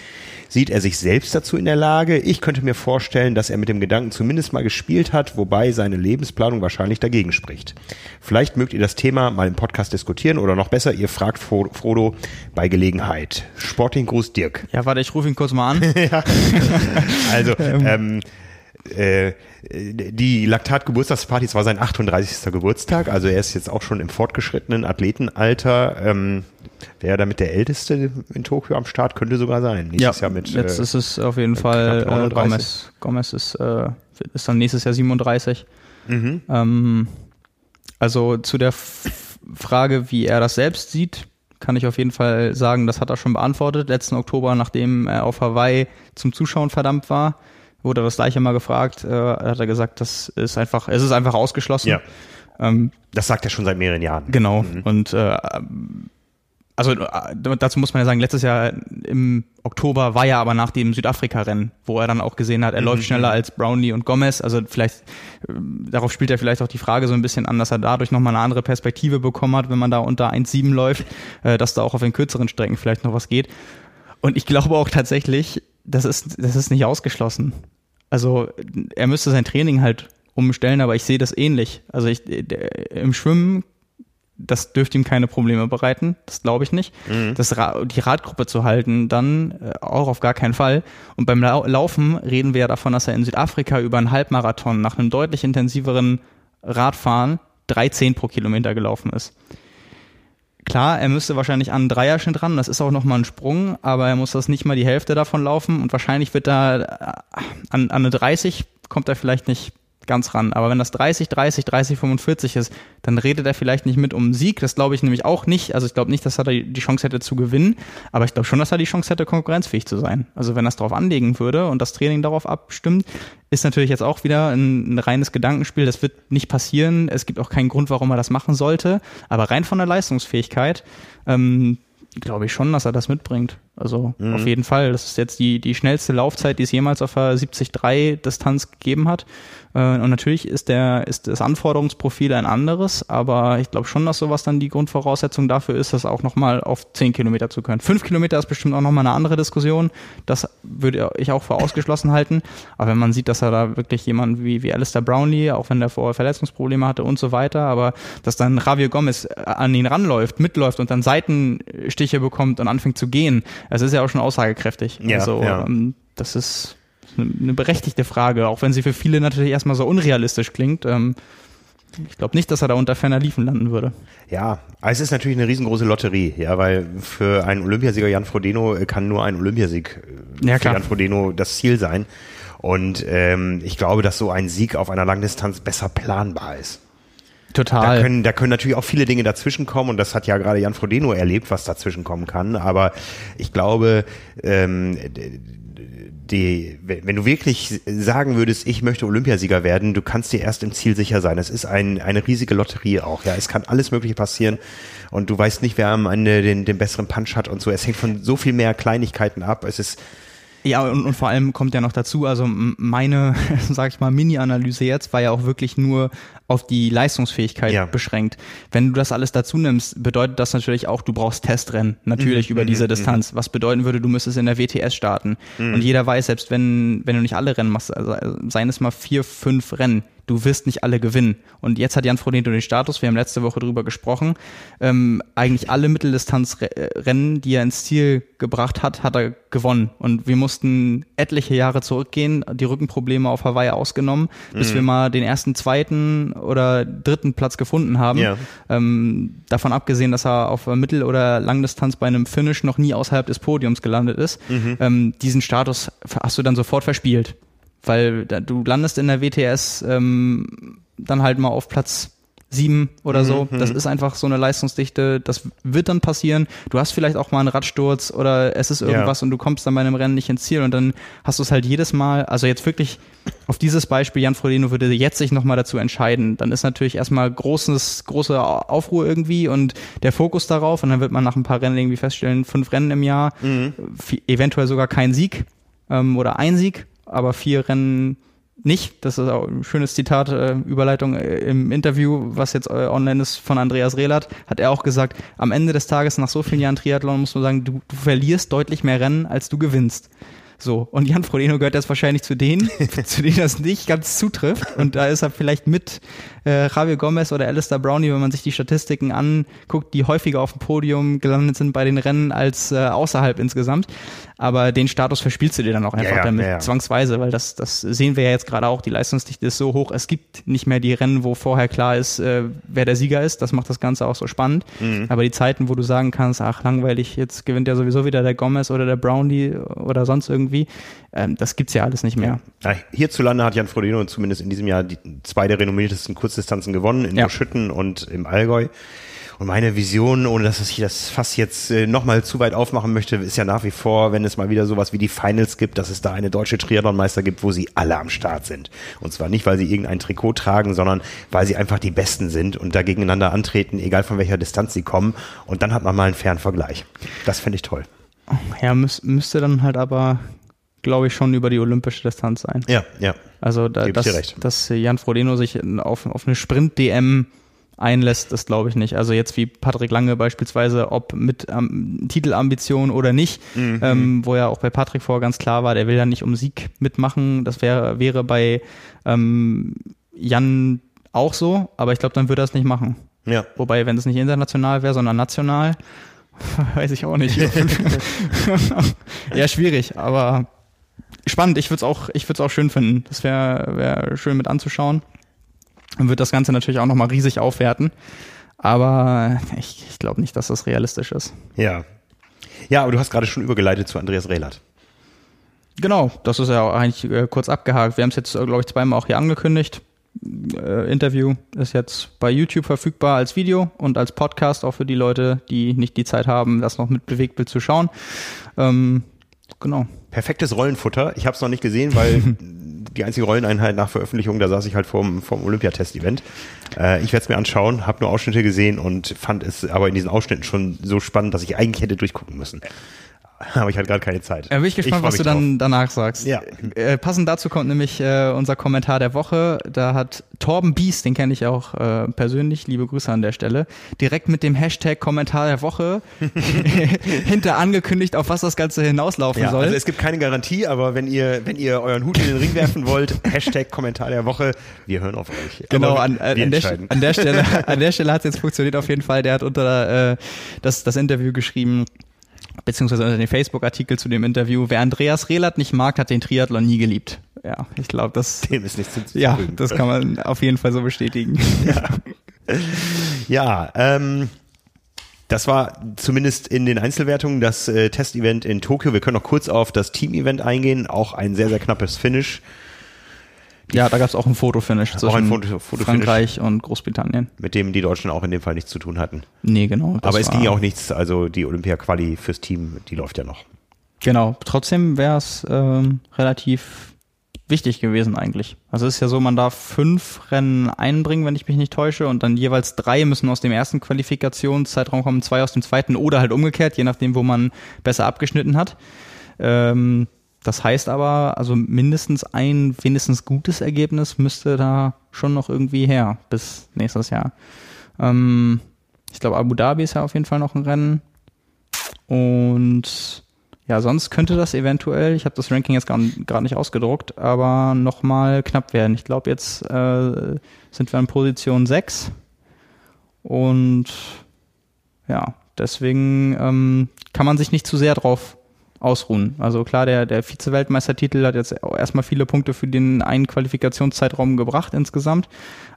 Sieht er sich selbst dazu in der Lage? Ich könnte mir vorstellen, dass er mit dem Gedanken zumindest mal gespielt hat, wobei seine Lebensplanung wahrscheinlich dagegen spricht. Vielleicht mögt ihr das Thema mal im Podcast diskutieren oder noch besser, ihr fragt Frodo bei Gelegenheit. Sporting Gruß Dirk. Ja, warte, ich rufe ihn kurz mal an. ja. Also, ähm, äh, die Laktat-Geburtstagsparty, es war sein 38. Geburtstag, also er ist jetzt auch schon im fortgeschrittenen Athletenalter. Ähm, Wäre er damit der Älteste in Tokio am Start? Könnte sogar sein. Nächstes ja, Jahr mit, jetzt äh, ist es auf jeden Fall äh, Gomez. Gomez ist, äh, ist dann nächstes Jahr 37. Mhm. Ähm, also zu der F Frage, wie er das selbst sieht, kann ich auf jeden Fall sagen, das hat er schon beantwortet. Letzten Oktober, nachdem er auf Hawaii zum Zuschauen verdammt war, wurde er das gleiche mal gefragt. Äh, hat er gesagt, das ist einfach, es ist einfach ausgeschlossen. Ja. Ähm, das sagt er schon seit mehreren Jahren. Genau. Mhm. Und äh, also äh, dazu muss man ja sagen, letztes Jahr im Oktober war ja aber nach dem Südafrika-Rennen, wo er dann auch gesehen hat, er mhm. läuft schneller als Brownlee und Gomez. Also vielleicht, äh, darauf spielt er vielleicht auch die Frage so ein bisschen an, dass er dadurch nochmal eine andere Perspektive bekommen hat, wenn man da unter 1,7 läuft, äh, dass da auch auf den kürzeren Strecken vielleicht noch was geht. Und ich glaube auch tatsächlich, das ist, das ist nicht ausgeschlossen. Also er müsste sein Training halt umstellen, aber ich sehe das ähnlich. Also ich, im Schwimmen das dürfte ihm keine Probleme bereiten, das glaube ich nicht. Mhm. Das die Radgruppe zu halten, dann äh, auch auf gar keinen Fall. Und beim Laufen reden wir ja davon, dass er in Südafrika über einen Halbmarathon nach einem deutlich intensiveren Radfahren 3,10 pro Kilometer gelaufen ist. Klar, er müsste wahrscheinlich an einen Dreierschnitt ran, das ist auch nochmal ein Sprung, aber er muss das nicht mal die Hälfte davon laufen und wahrscheinlich wird da äh, an, an eine 30 kommt er vielleicht nicht ganz ran. Aber wenn das 30, 30, 30, 45 ist, dann redet er vielleicht nicht mit um Sieg. Das glaube ich nämlich auch nicht. Also ich glaube nicht, dass er die Chance hätte zu gewinnen. Aber ich glaube schon, dass er die Chance hätte, konkurrenzfähig zu sein. Also wenn er es darauf anlegen würde und das Training darauf abstimmt, ist natürlich jetzt auch wieder ein, ein reines Gedankenspiel. Das wird nicht passieren. Es gibt auch keinen Grund, warum er das machen sollte. Aber rein von der Leistungsfähigkeit ähm, glaube ich schon, dass er das mitbringt. Also mhm. auf jeden Fall. Das ist jetzt die, die schnellste Laufzeit, die es jemals auf der 70-3 Distanz gegeben hat. Äh, und natürlich ist der, ist das Anforderungsprofil ein anderes, aber ich glaube schon, dass sowas dann die Grundvoraussetzung dafür ist, das auch nochmal auf 10 Kilometer zu können. 5 Kilometer ist bestimmt auch nochmal eine andere Diskussion. Das würde ich auch für ausgeschlossen halten. Aber wenn man sieht, dass er da wirklich jemand wie, wie Alistair Brownlee, auch wenn der vorher Verletzungsprobleme hatte und so weiter, aber dass dann Javier Gomez an ihn ranläuft, mitläuft und dann Seitenstiche bekommt und anfängt zu gehen, es ist ja auch schon aussagekräftig. Ja, also, ja. Ähm, das ist eine berechtigte Frage, auch wenn sie für viele natürlich erstmal so unrealistisch klingt. Ähm, ich glaube nicht, dass er da unter ferner Liefen landen würde. Ja, es ist natürlich eine riesengroße Lotterie, ja, weil für einen Olympiasieger Jan Frodeno kann nur ein Olympiasieg äh, ja, für Jan Frodeno das Ziel sein. Und ähm, ich glaube, dass so ein Sieg auf einer Langdistanz besser planbar ist. Total. Da können, da können natürlich auch viele Dinge dazwischen kommen und das hat ja gerade Jan Frodeno erlebt, was dazwischen kommen kann. Aber ich glaube, ähm, die, wenn du wirklich sagen würdest, ich möchte Olympiasieger werden, du kannst dir erst im Ziel sicher sein. Es ist ein, eine riesige Lotterie auch. Ja, es kann alles Mögliche passieren und du weißt nicht, wer am Ende den, den besseren Punch hat und so. Es hängt von so viel mehr Kleinigkeiten ab. Es ist Ja, und, und vor allem kommt ja noch dazu, also meine, sag ich mal, Mini-Analyse jetzt war ja auch wirklich nur auf die Leistungsfähigkeit ja. beschränkt. Wenn du das alles dazu nimmst, bedeutet das natürlich auch, du brauchst Testrennen, natürlich mhm. über diese mhm. Distanz. Was bedeuten würde, du müsstest in der WTS starten. Mhm. Und jeder weiß, selbst wenn, wenn du nicht alle Rennen machst, also seien es mal vier, fünf Rennen, du wirst nicht alle gewinnen. Und jetzt hat Jan Frodeno den Status, wir haben letzte Woche drüber gesprochen, ähm, eigentlich alle Mitteldistanzrennen, die er ins Ziel gebracht hat, hat er gewonnen. Und wir mussten etliche Jahre zurückgehen, die Rückenprobleme auf Hawaii ausgenommen, bis mhm. wir mal den ersten, zweiten oder dritten Platz gefunden haben. Ja. Ähm, davon abgesehen, dass er auf Mittel- oder Langdistanz bei einem Finish noch nie außerhalb des Podiums gelandet ist. Mhm. Ähm, diesen Status hast du dann sofort verspielt. Weil du landest in der WTS ähm, dann halt mal auf Platz sieben oder so. Mhm. Das ist einfach so eine Leistungsdichte. Das wird dann passieren. Du hast vielleicht auch mal einen Radsturz oder es ist irgendwas ja. und du kommst dann bei einem Rennen nicht ins Ziel und dann hast du es halt jedes Mal. Also jetzt wirklich auf dieses Beispiel, Jan Frodeno würde jetzt sich nochmal dazu entscheiden. Dann ist natürlich erstmal großes, große Aufruhr irgendwie und der Fokus darauf und dann wird man nach ein paar Rennen irgendwie feststellen, fünf Rennen im Jahr, mhm. eventuell sogar kein Sieg ähm, oder ein Sieg aber vier Rennen nicht. Das ist auch ein schönes Zitat, äh, Überleitung äh, im Interview, was jetzt äh, online ist von Andreas Rehlert, hat er auch gesagt, am Ende des Tages nach so vielen Jahren Triathlon muss man sagen, du, du verlierst deutlich mehr Rennen, als du gewinnst. So, und Jan Frodeno gehört jetzt wahrscheinlich zu denen, zu denen das nicht ganz zutrifft. Und da ist er vielleicht mit äh, Javier Gomez oder Alistair Brownie, wenn man sich die Statistiken anguckt, die häufiger auf dem Podium gelandet sind bei den Rennen als äh, außerhalb insgesamt. Aber den Status verspielst du dir dann auch einfach ja, ja, damit, ja, zwangsweise, weil das, das sehen wir ja jetzt gerade auch, die Leistungsdichte ist so hoch, es gibt nicht mehr die Rennen, wo vorher klar ist, äh, wer der Sieger ist. Das macht das Ganze auch so spannend. Mhm. Aber die Zeiten, wo du sagen kannst, ach langweilig, jetzt gewinnt ja sowieso wieder der Gomez oder der Brownie oder sonst irgendwie, ähm, das gibt's ja alles nicht mehr. Ja, hierzulande hat Jan Frodeno zumindest in diesem Jahr die zwei der renommiertesten Kurzdistanzen gewonnen, in ja. Schütten und im Allgäu. Und meine Vision, ohne dass ich das fast jetzt äh, nochmal zu weit aufmachen möchte, ist ja nach wie vor, wenn es mal wieder sowas wie die Finals gibt, dass es da eine deutsche Triathlonmeister gibt, wo sie alle am Start sind. Und zwar nicht, weil sie irgendein Trikot tragen, sondern weil sie einfach die Besten sind und da gegeneinander antreten, egal von welcher Distanz sie kommen. Und dann hat man mal einen fairen Vergleich. Das finde ich toll. Ja, müß, müsste dann halt aber glaube ich, schon über die olympische Distanz sein. Ja, ja. Also, da, dass, dass Jan Frodeno sich auf, auf eine Sprint-DM einlässt, das glaube ich nicht. Also jetzt wie Patrick Lange beispielsweise, ob mit ähm, Titelambition oder nicht, mhm. ähm, wo ja auch bei Patrick vorher ganz klar war, der will ja nicht um Sieg mitmachen. Das wäre wäre bei ähm, Jan auch so, aber ich glaube, dann würde er es nicht machen. Ja. Wobei, wenn es nicht international wäre, sondern national, weiß ich auch nicht. ja, schwierig, aber spannend. Ich würde es auch, ich würde es auch schön finden. Das wäre wär schön mit anzuschauen. Dann wird das Ganze natürlich auch nochmal riesig aufwerten. Aber ich, ich glaube nicht, dass das realistisch ist. Ja. Ja, aber du hast gerade schon übergeleitet zu Andreas Rehlert. Genau, das ist ja auch eigentlich äh, kurz abgehakt. Wir haben es jetzt, äh, glaube ich, zweimal auch hier angekündigt. Äh, Interview ist jetzt bei YouTube verfügbar als Video und als Podcast, auch für die Leute, die nicht die Zeit haben, das noch mit Bewegtbild zu schauen. Ähm, genau. Perfektes Rollenfutter. Ich habe es noch nicht gesehen, weil die einzige Rolleneinheit nach Veröffentlichung, da saß ich halt vorm, vorm Olympiatest-Event. Äh, ich werde es mir anschauen, habe nur Ausschnitte gesehen und fand es aber in diesen Ausschnitten schon so spannend, dass ich eigentlich hätte durchgucken müssen. Aber ich hatte gerade keine Zeit. Ja, bin ich gespannt, ich was du dann danach sagst. Ja. Äh, passend dazu kommt nämlich äh, unser Kommentar der Woche. Da hat Torben Bies, den kenne ich auch äh, persönlich, liebe Grüße an der Stelle, direkt mit dem Hashtag Kommentar der Woche hinter angekündigt, auf was das Ganze hinauslaufen ja, soll. Also es gibt keine Garantie, aber wenn ihr, wenn ihr euren Hut in den Ring werfen wollt, Hashtag Kommentar der Woche, wir hören auf euch. Genau, an, an, der, an, der, Stelle, an der Stelle hat es jetzt funktioniert auf jeden Fall. Der hat unter äh, das, das Interview geschrieben, beziehungsweise unter den Facebook-Artikel zu dem Interview. Wer Andreas Rehlert nicht mag, hat den Triathlon nie geliebt. Ja, ich glaube, das. Dem ist nichts zu Ja, das kann man auf jeden Fall so bestätigen. Ja, ja ähm, das war zumindest in den Einzelwertungen das äh, Testevent in Tokio. Wir können noch kurz auf das Team-Event eingehen. Auch ein sehr, sehr knappes Finish. Ja, da gab es auch ein Fotofinish zwischen ein Foto, Foto Frankreich und Großbritannien. Mit dem die Deutschen auch in dem Fall nichts zu tun hatten. Nee, genau. Aber es ging ja auch nichts, also die Olympia-Quali fürs Team, die läuft ja noch. Genau, trotzdem wäre es ähm, relativ wichtig gewesen eigentlich. Also es ist ja so, man darf fünf Rennen einbringen, wenn ich mich nicht täusche, und dann jeweils drei müssen aus dem ersten Qualifikationszeitraum kommen, zwei aus dem zweiten oder halt umgekehrt, je nachdem, wo man besser abgeschnitten hat. Ähm, das heißt aber, also mindestens ein wenigstens gutes Ergebnis müsste da schon noch irgendwie her bis nächstes Jahr. Ähm, ich glaube, Abu Dhabi ist ja auf jeden Fall noch ein Rennen. Und ja, sonst könnte das eventuell, ich habe das Ranking jetzt gerade nicht ausgedruckt, aber nochmal knapp werden. Ich glaube, jetzt äh, sind wir in Position 6. Und ja, deswegen ähm, kann man sich nicht zu sehr drauf ausruhen. Also klar, der, der Vize-Weltmeistertitel hat jetzt erstmal viele Punkte für den einen Qualifikationszeitraum gebracht insgesamt.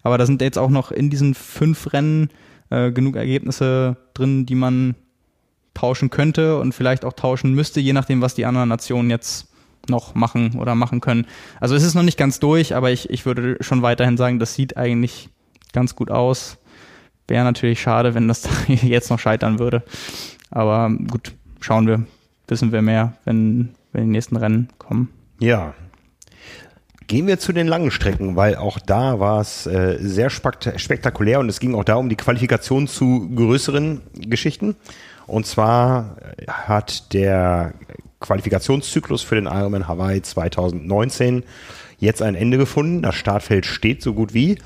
Aber da sind jetzt auch noch in diesen fünf Rennen äh, genug Ergebnisse drin, die man tauschen könnte und vielleicht auch tauschen müsste, je nachdem, was die anderen Nationen jetzt noch machen oder machen können. Also es ist noch nicht ganz durch, aber ich, ich würde schon weiterhin sagen, das sieht eigentlich ganz gut aus. Wäre natürlich schade, wenn das jetzt noch scheitern würde. Aber gut, schauen wir, wissen wir mehr, wenn, wenn die nächsten Rennen kommen. Ja. Gehen wir zu den langen Strecken, weil auch da war es äh, sehr spektakulär und es ging auch da um die Qualifikation zu größeren Geschichten. Und zwar hat der Qualifikationszyklus für den Ironman Hawaii 2019 jetzt ein Ende gefunden. Das Startfeld steht so gut wie.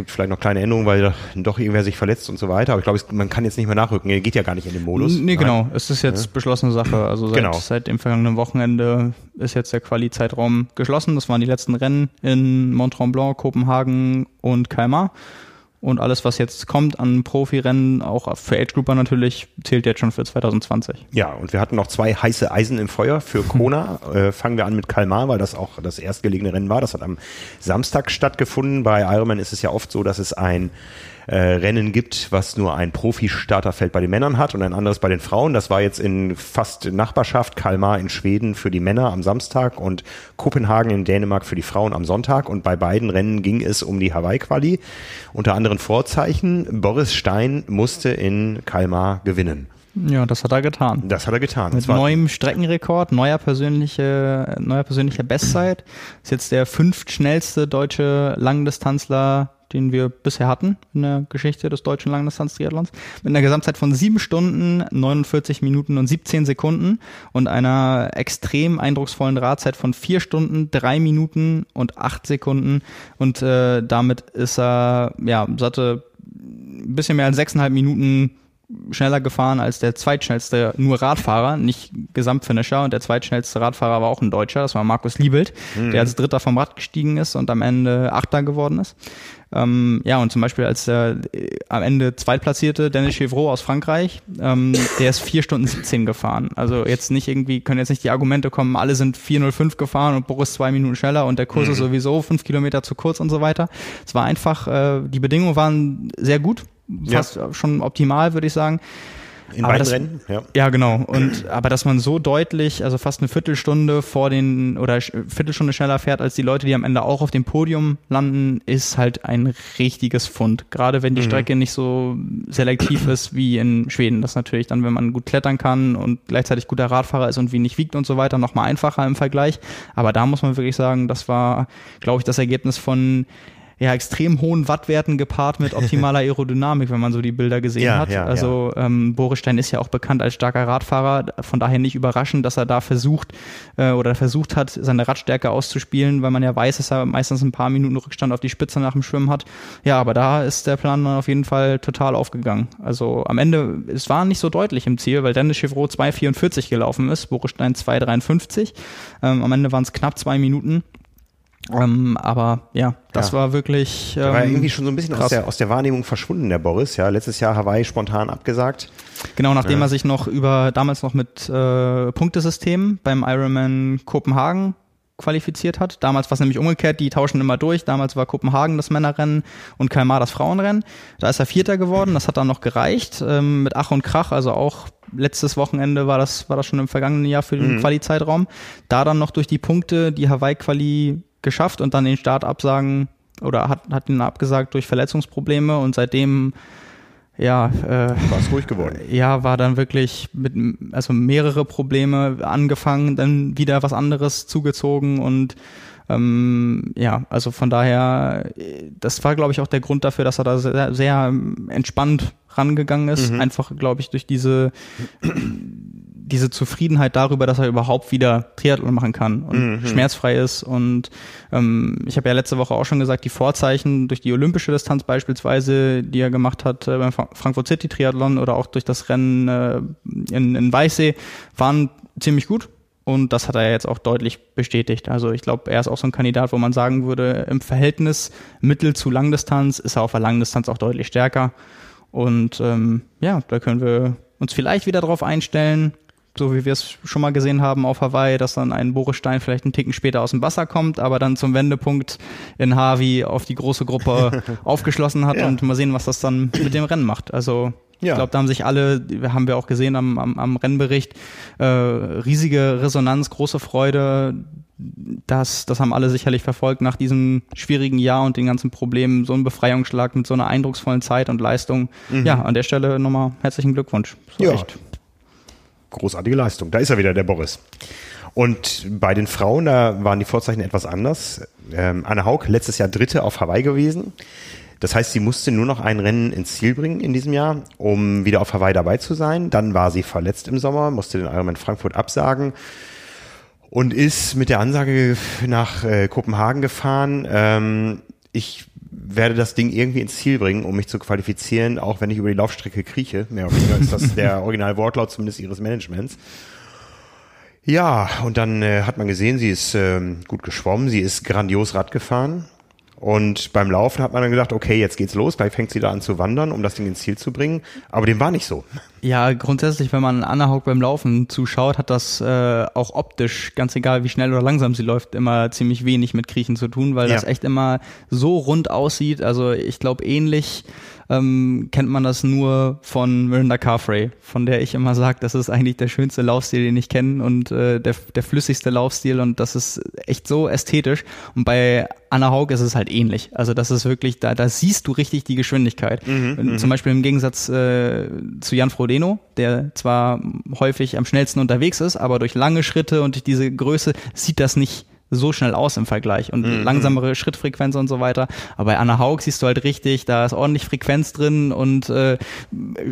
Es gibt vielleicht noch kleine Änderungen, weil doch irgendwer sich verletzt und so weiter. Aber ich glaube, man kann jetzt nicht mehr nachrücken. Er geht ja gar nicht in den Modus. Nee, genau. Es ist jetzt ja. beschlossene Sache. Also seit, genau. seit dem vergangenen Wochenende ist jetzt der Quali-Zeitraum geschlossen. Das waren die letzten Rennen in Mont Tremblant, Kopenhagen und Kalmar. Und alles, was jetzt kommt an Profirennen, auch für Age Grouper natürlich, zählt jetzt schon für 2020. Ja, und wir hatten noch zwei heiße Eisen im Feuer für Kona. äh, fangen wir an mit Kalmar, weil das auch das erstgelegene Rennen war. Das hat am Samstag stattgefunden. Bei Ironman ist es ja oft so, dass es ein äh, Rennen gibt, was nur ein Profi-Starterfeld bei den Männern hat und ein anderes bei den Frauen. Das war jetzt in fast Nachbarschaft, Kalmar in Schweden für die Männer am Samstag und Kopenhagen in Dänemark für die Frauen am Sonntag. Und bei beiden Rennen ging es um die Hawaii-Quali. Unter anderen Vorzeichen, Boris Stein musste in Kalmar gewinnen. Ja, das hat er getan. Das hat er getan. Mit neuem Streckenrekord, neuer persönliche, neuer persönlicher Bestzeit. Ist jetzt der fünftschnellste deutsche Langdistanzler den wir bisher hatten in der Geschichte des deutschen Langdistanz-Triathlons, mit einer Gesamtzeit von sieben Stunden, 49 Minuten und 17 Sekunden und einer extrem eindrucksvollen Radzeit von vier Stunden, drei Minuten und acht Sekunden und äh, damit ist er, ja, satte ein bisschen mehr als sechseinhalb Minuten schneller gefahren als der zweitschnellste nur Radfahrer, nicht Gesamtfinisher. Und der zweitschnellste Radfahrer war auch ein Deutscher, das war Markus Liebelt, mhm. der als Dritter vom Rad gestiegen ist und am Ende Achter geworden ist. Ähm, ja, und zum Beispiel als der äh, am Ende Zweitplatzierte Dennis Chevreau aus Frankreich, ähm, der ist vier Stunden 17 gefahren. Also jetzt nicht irgendwie, können jetzt nicht die Argumente kommen, alle sind 405 gefahren und Boris zwei Minuten schneller und der Kurs mhm. ist sowieso fünf Kilometer zu kurz und so weiter. Es war einfach, äh, die Bedingungen waren sehr gut, fast ja. schon optimal, würde ich sagen. In aber beiden das, Rennen, ja. Ja, genau. Und aber dass man so deutlich, also fast eine Viertelstunde vor den oder Viertelstunde schneller fährt als die Leute, die am Ende auch auf dem Podium landen, ist halt ein richtiges Fund. Gerade wenn die mhm. Strecke nicht so selektiv ist wie in Schweden. Das natürlich dann, wenn man gut klettern kann und gleichzeitig guter Radfahrer ist und wenig wiegt und so weiter, nochmal einfacher im Vergleich. Aber da muss man wirklich sagen, das war, glaube ich, das Ergebnis von ja, extrem hohen Wattwerten gepaart mit optimaler Aerodynamik, wenn man so die Bilder gesehen ja, hat. Ja, also ja. Ähm, Boris Stein ist ja auch bekannt als starker Radfahrer, von daher nicht überraschend, dass er da versucht äh, oder versucht hat, seine Radstärke auszuspielen, weil man ja weiß, dass er meistens ein paar Minuten Rückstand auf die Spitze nach dem Schwimmen hat. Ja, aber da ist der Plan dann auf jeden Fall total aufgegangen. Also am Ende, es war nicht so deutlich im Ziel, weil Dennis Chevrolet 2,44 gelaufen ist, Boris Stein 2,53. Ähm, am Ende waren es knapp zwei Minuten. Ähm, aber ja, das ja. war wirklich. Ähm, der war irgendwie schon so ein bisschen aus der, aus der Wahrnehmung verschwunden, der Boris. Ja, letztes Jahr Hawaii spontan abgesagt. Genau, nachdem ja. er sich noch über damals noch mit äh, Punktesystem beim Ironman Kopenhagen qualifiziert hat. Damals war es nämlich umgekehrt, die tauschen immer durch. Damals war Kopenhagen das Männerrennen und Kalmar das Frauenrennen. Da ist er Vierter geworden, das hat dann noch gereicht ähm, mit Ach und Krach, also auch letztes Wochenende war das, war das schon im vergangenen Jahr für den mhm. Quali-Zeitraum. Da dann noch durch die Punkte die Hawaii-Quali geschafft und dann den Start absagen oder hat, hat ihn abgesagt durch Verletzungsprobleme und seitdem ja, äh, war es ruhig geworden. Ja, war dann wirklich mit also mehrere Probleme angefangen, dann wieder was anderes zugezogen und ähm, ja, also von daher, das war glaube ich auch der Grund dafür, dass er da sehr, sehr entspannt rangegangen ist. Mhm. Einfach glaube ich durch diese diese Zufriedenheit darüber, dass er überhaupt wieder Triathlon machen kann und mhm. schmerzfrei ist. Und ähm, ich habe ja letzte Woche auch schon gesagt, die Vorzeichen durch die olympische Distanz beispielsweise, die er gemacht hat äh, beim Frankfurt City Triathlon oder auch durch das Rennen äh, in, in Weißsee, waren ziemlich gut. Und das hat er jetzt auch deutlich bestätigt. Also ich glaube, er ist auch so ein Kandidat, wo man sagen würde, im Verhältnis Mittel- zu Langdistanz ist er auf der Langdistanz auch deutlich stärker. Und ähm, ja, da können wir uns vielleicht wieder drauf einstellen, so wie wir es schon mal gesehen haben auf Hawaii, dass dann ein Boris Stein vielleicht einen Ticken später aus dem Wasser kommt, aber dann zum Wendepunkt in Harvey auf die große Gruppe aufgeschlossen hat ja. und mal sehen, was das dann mit dem Rennen macht. Also ja. Ich glaube, da haben sich alle, haben wir auch gesehen am, am, am Rennbericht, äh, riesige Resonanz, große Freude. Das, das haben alle sicherlich verfolgt nach diesem schwierigen Jahr und den ganzen Problemen. So ein Befreiungsschlag mit so einer eindrucksvollen Zeit und Leistung. Mhm. Ja, an der Stelle nochmal herzlichen Glückwunsch. So ja. Echt. Großartige Leistung. Da ist er wieder, der Boris. Und bei den Frauen, da waren die Vorzeichen etwas anders. Ähm, Anne Haug, letztes Jahr Dritte auf Hawaii gewesen. Das heißt, sie musste nur noch ein Rennen ins Ziel bringen in diesem Jahr, um wieder auf Hawaii dabei zu sein. Dann war sie verletzt im Sommer, musste den Ironman Frankfurt absagen und ist mit der Ansage nach äh, Kopenhagen gefahren. Ähm, ich werde das Ding irgendwie ins Ziel bringen, um mich zu qualifizieren, auch wenn ich über die Laufstrecke krieche. Mehr oder weniger ist das der Originalwortlaut zumindest ihres Managements. Ja, und dann äh, hat man gesehen, sie ist ähm, gut geschwommen, sie ist grandios Rad gefahren. Und beim Laufen hat man dann gedacht, okay, jetzt geht's los, gleich fängt sie da an zu wandern, um das Ding ins Ziel zu bringen. Aber dem war nicht so. Ja, grundsätzlich, wenn man Anna Haug beim Laufen zuschaut, hat das äh, auch optisch, ganz egal wie schnell oder langsam sie läuft, immer ziemlich wenig mit Kriechen zu tun, weil ja. das echt immer so rund aussieht. Also ich glaube ähnlich ähm, kennt man das nur von Miranda Carfrey, von der ich immer sage, das ist eigentlich der schönste Laufstil, den ich kenne und äh, der, der flüssigste Laufstil und das ist echt so ästhetisch. Und bei Anna Haug ist es halt ähnlich. Also das ist wirklich, da, da siehst du richtig die Geschwindigkeit. Mhm, mhm. Zum Beispiel im Gegensatz äh, zu Jan Frodeno, der zwar häufig am schnellsten unterwegs ist, aber durch lange Schritte und durch diese Größe sieht das nicht so schnell aus im Vergleich und mhm. langsamere Schrittfrequenz und so weiter. Aber bei Anna Haug siehst du halt richtig, da ist ordentlich Frequenz drin und äh,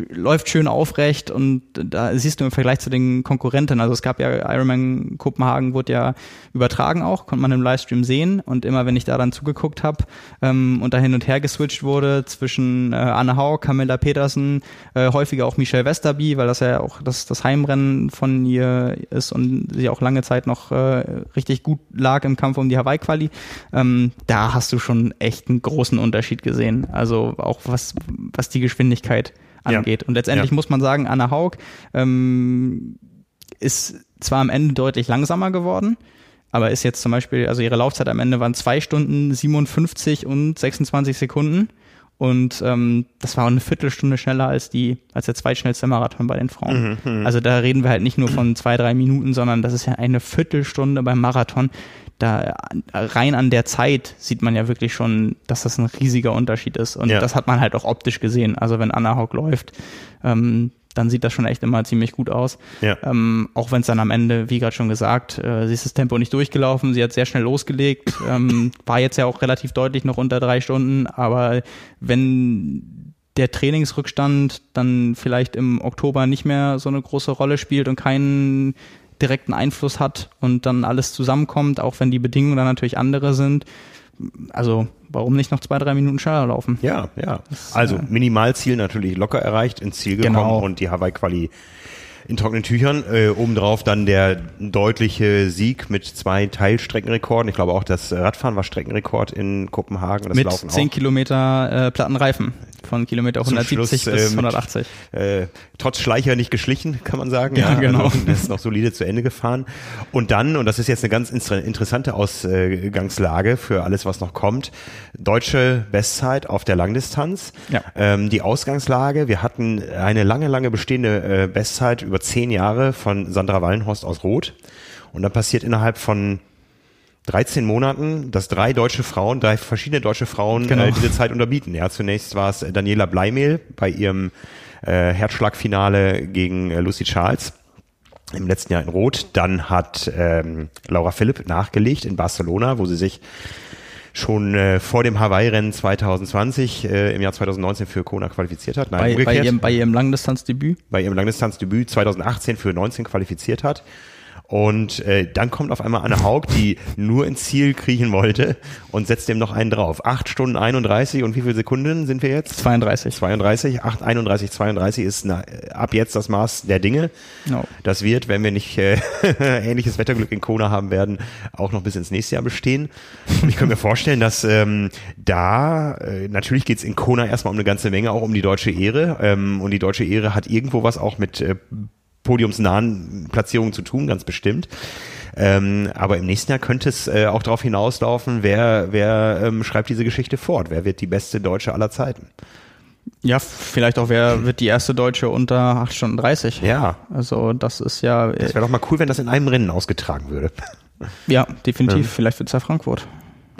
läuft schön aufrecht und da siehst du im Vergleich zu den Konkurrenten, also es gab ja Ironman Kopenhagen, wurde ja übertragen auch, konnte man im Livestream sehen und immer wenn ich da dann zugeguckt habe ähm, und da hin und her geswitcht wurde zwischen äh, Anna Haug, Camilla Petersen, äh, häufiger auch Michelle Westerby, weil das ja auch das, das Heimrennen von ihr ist und sie auch lange Zeit noch äh, richtig gut lag im Kampf um die Hawaii-Quali, ähm, da hast du schon echt einen großen Unterschied gesehen. Also auch was, was die Geschwindigkeit angeht. Ja. Und letztendlich ja. muss man sagen, Anna Haug ähm, ist zwar am Ende deutlich langsamer geworden, aber ist jetzt zum Beispiel, also ihre Laufzeit am Ende waren zwei Stunden 57 und 26 Sekunden. Und ähm, das war eine Viertelstunde schneller als die, als der zweitschnellste Marathon bei den Frauen. Mhm, mhm, also da reden wir halt nicht nur von zwei, drei Minuten, sondern das ist ja eine Viertelstunde beim Marathon. Da rein an der Zeit sieht man ja wirklich schon, dass das ein riesiger Unterschied ist. Und ja. das hat man halt auch optisch gesehen. Also wenn Anna Hawk läuft, ähm, dann sieht das schon echt immer ziemlich gut aus. Ja. Ähm, auch wenn es dann am Ende, wie gerade schon gesagt, äh, sie ist das Tempo nicht durchgelaufen, sie hat sehr schnell losgelegt, ähm, war jetzt ja auch relativ deutlich noch unter drei Stunden, aber wenn der Trainingsrückstand dann vielleicht im Oktober nicht mehr so eine große Rolle spielt und keinen direkten Einfluss hat und dann alles zusammenkommt, auch wenn die Bedingungen dann natürlich andere sind, also warum nicht noch zwei, drei Minuten schneller laufen? Ja, ja. Also äh, Minimalziel natürlich locker erreicht, ins Ziel gekommen genau. und die Hawaii-Quali in trockenen Tüchern. Äh, obendrauf dann der deutliche Sieg mit zwei Teilstreckenrekorden. Ich glaube auch das Radfahren war Streckenrekord in Kopenhagen. Das mit Laufen 10 auch. Kilometer äh, Plattenreifen von Kilometer 170 Schluss, bis äh, 180. äh, trotz Schleicher nicht geschlichen, kann man sagen. Ja, ja genau. Also, das ist noch solide zu Ende gefahren. Und dann, und das ist jetzt eine ganz interessante Ausgangslage für alles, was noch kommt, deutsche Bestzeit auf der Langdistanz. Ja. Ähm, die Ausgangslage, wir hatten eine lange, lange bestehende äh, Bestzeit über zehn Jahre von Sandra Wallenhorst aus Rot. Und dann passiert innerhalb von 13 Monaten, dass drei deutsche Frauen, drei verschiedene deutsche Frauen genau. äh, diese Zeit unterbieten. Ja, zunächst war es Daniela Bleimehl bei ihrem äh, Herzschlagfinale gegen äh, Lucy Charles im letzten Jahr in Rot. Dann hat ähm, Laura Philipp nachgelegt in Barcelona, wo sie sich schon äh, vor dem Hawaii-Rennen 2020 äh, im Jahr 2019 für Kona qualifiziert hat. Nein, bei, bei, ihrem, bei ihrem Langdistanzdebüt? Bei ihrem Langdistanzdebüt 2018 für 19 qualifiziert hat. Und äh, dann kommt auf einmal Anne Haug, die nur ins Ziel kriechen wollte und setzt dem noch einen drauf. Acht Stunden 31 und wie viele Sekunden sind wir jetzt? 32. 32, 8, 31, 32 ist na, ab jetzt das Maß der Dinge. No. Das wird, wenn wir nicht äh, ähnliches Wetterglück in Kona haben werden, auch noch bis ins nächste Jahr bestehen. Und ich könnte mir vorstellen, dass ähm, da, äh, natürlich geht's in Kona erstmal um eine ganze Menge, auch um die deutsche Ehre. Ähm, und die deutsche Ehre hat irgendwo was auch mit äh, podiumsnahen Platzierungen zu tun, ganz bestimmt. Ähm, aber im nächsten Jahr könnte es äh, auch darauf hinauslaufen, wer, wer ähm, schreibt diese Geschichte fort? Wer wird die beste Deutsche aller Zeiten? Ja, vielleicht auch, wer wird die erste Deutsche unter 8 Stunden 30? Ja. Also das ist ja... Das wäre doch mal cool, wenn das in einem Rennen ausgetragen würde. Ja, definitiv. Ähm. Vielleicht wird es ja Frankfurt.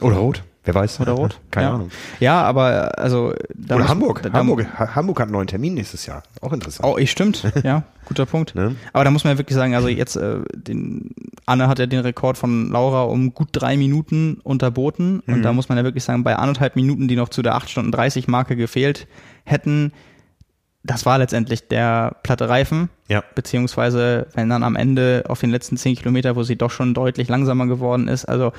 Oder Rot. Wer weiß. Oder Rot. Keine ja. Ahnung. Ja, aber also. Oder Hamburg. Da, Hamburg. Hamburg hat einen neuen Termin nächstes Jahr. Auch interessant. Oh, ich stimmt. Ja, guter Punkt. Ne? Aber da muss man ja wirklich sagen, also jetzt, äh, den, Anne hat ja den Rekord von Laura um gut drei Minuten unterboten. Mhm. Und da muss man ja wirklich sagen, bei anderthalb Minuten, die noch zu der 8 Stunden 30 Marke gefehlt hätten, das war letztendlich der platte Reifen. Ja. Beziehungsweise, wenn dann am Ende auf den letzten zehn Kilometer, wo sie doch schon deutlich langsamer geworden ist, also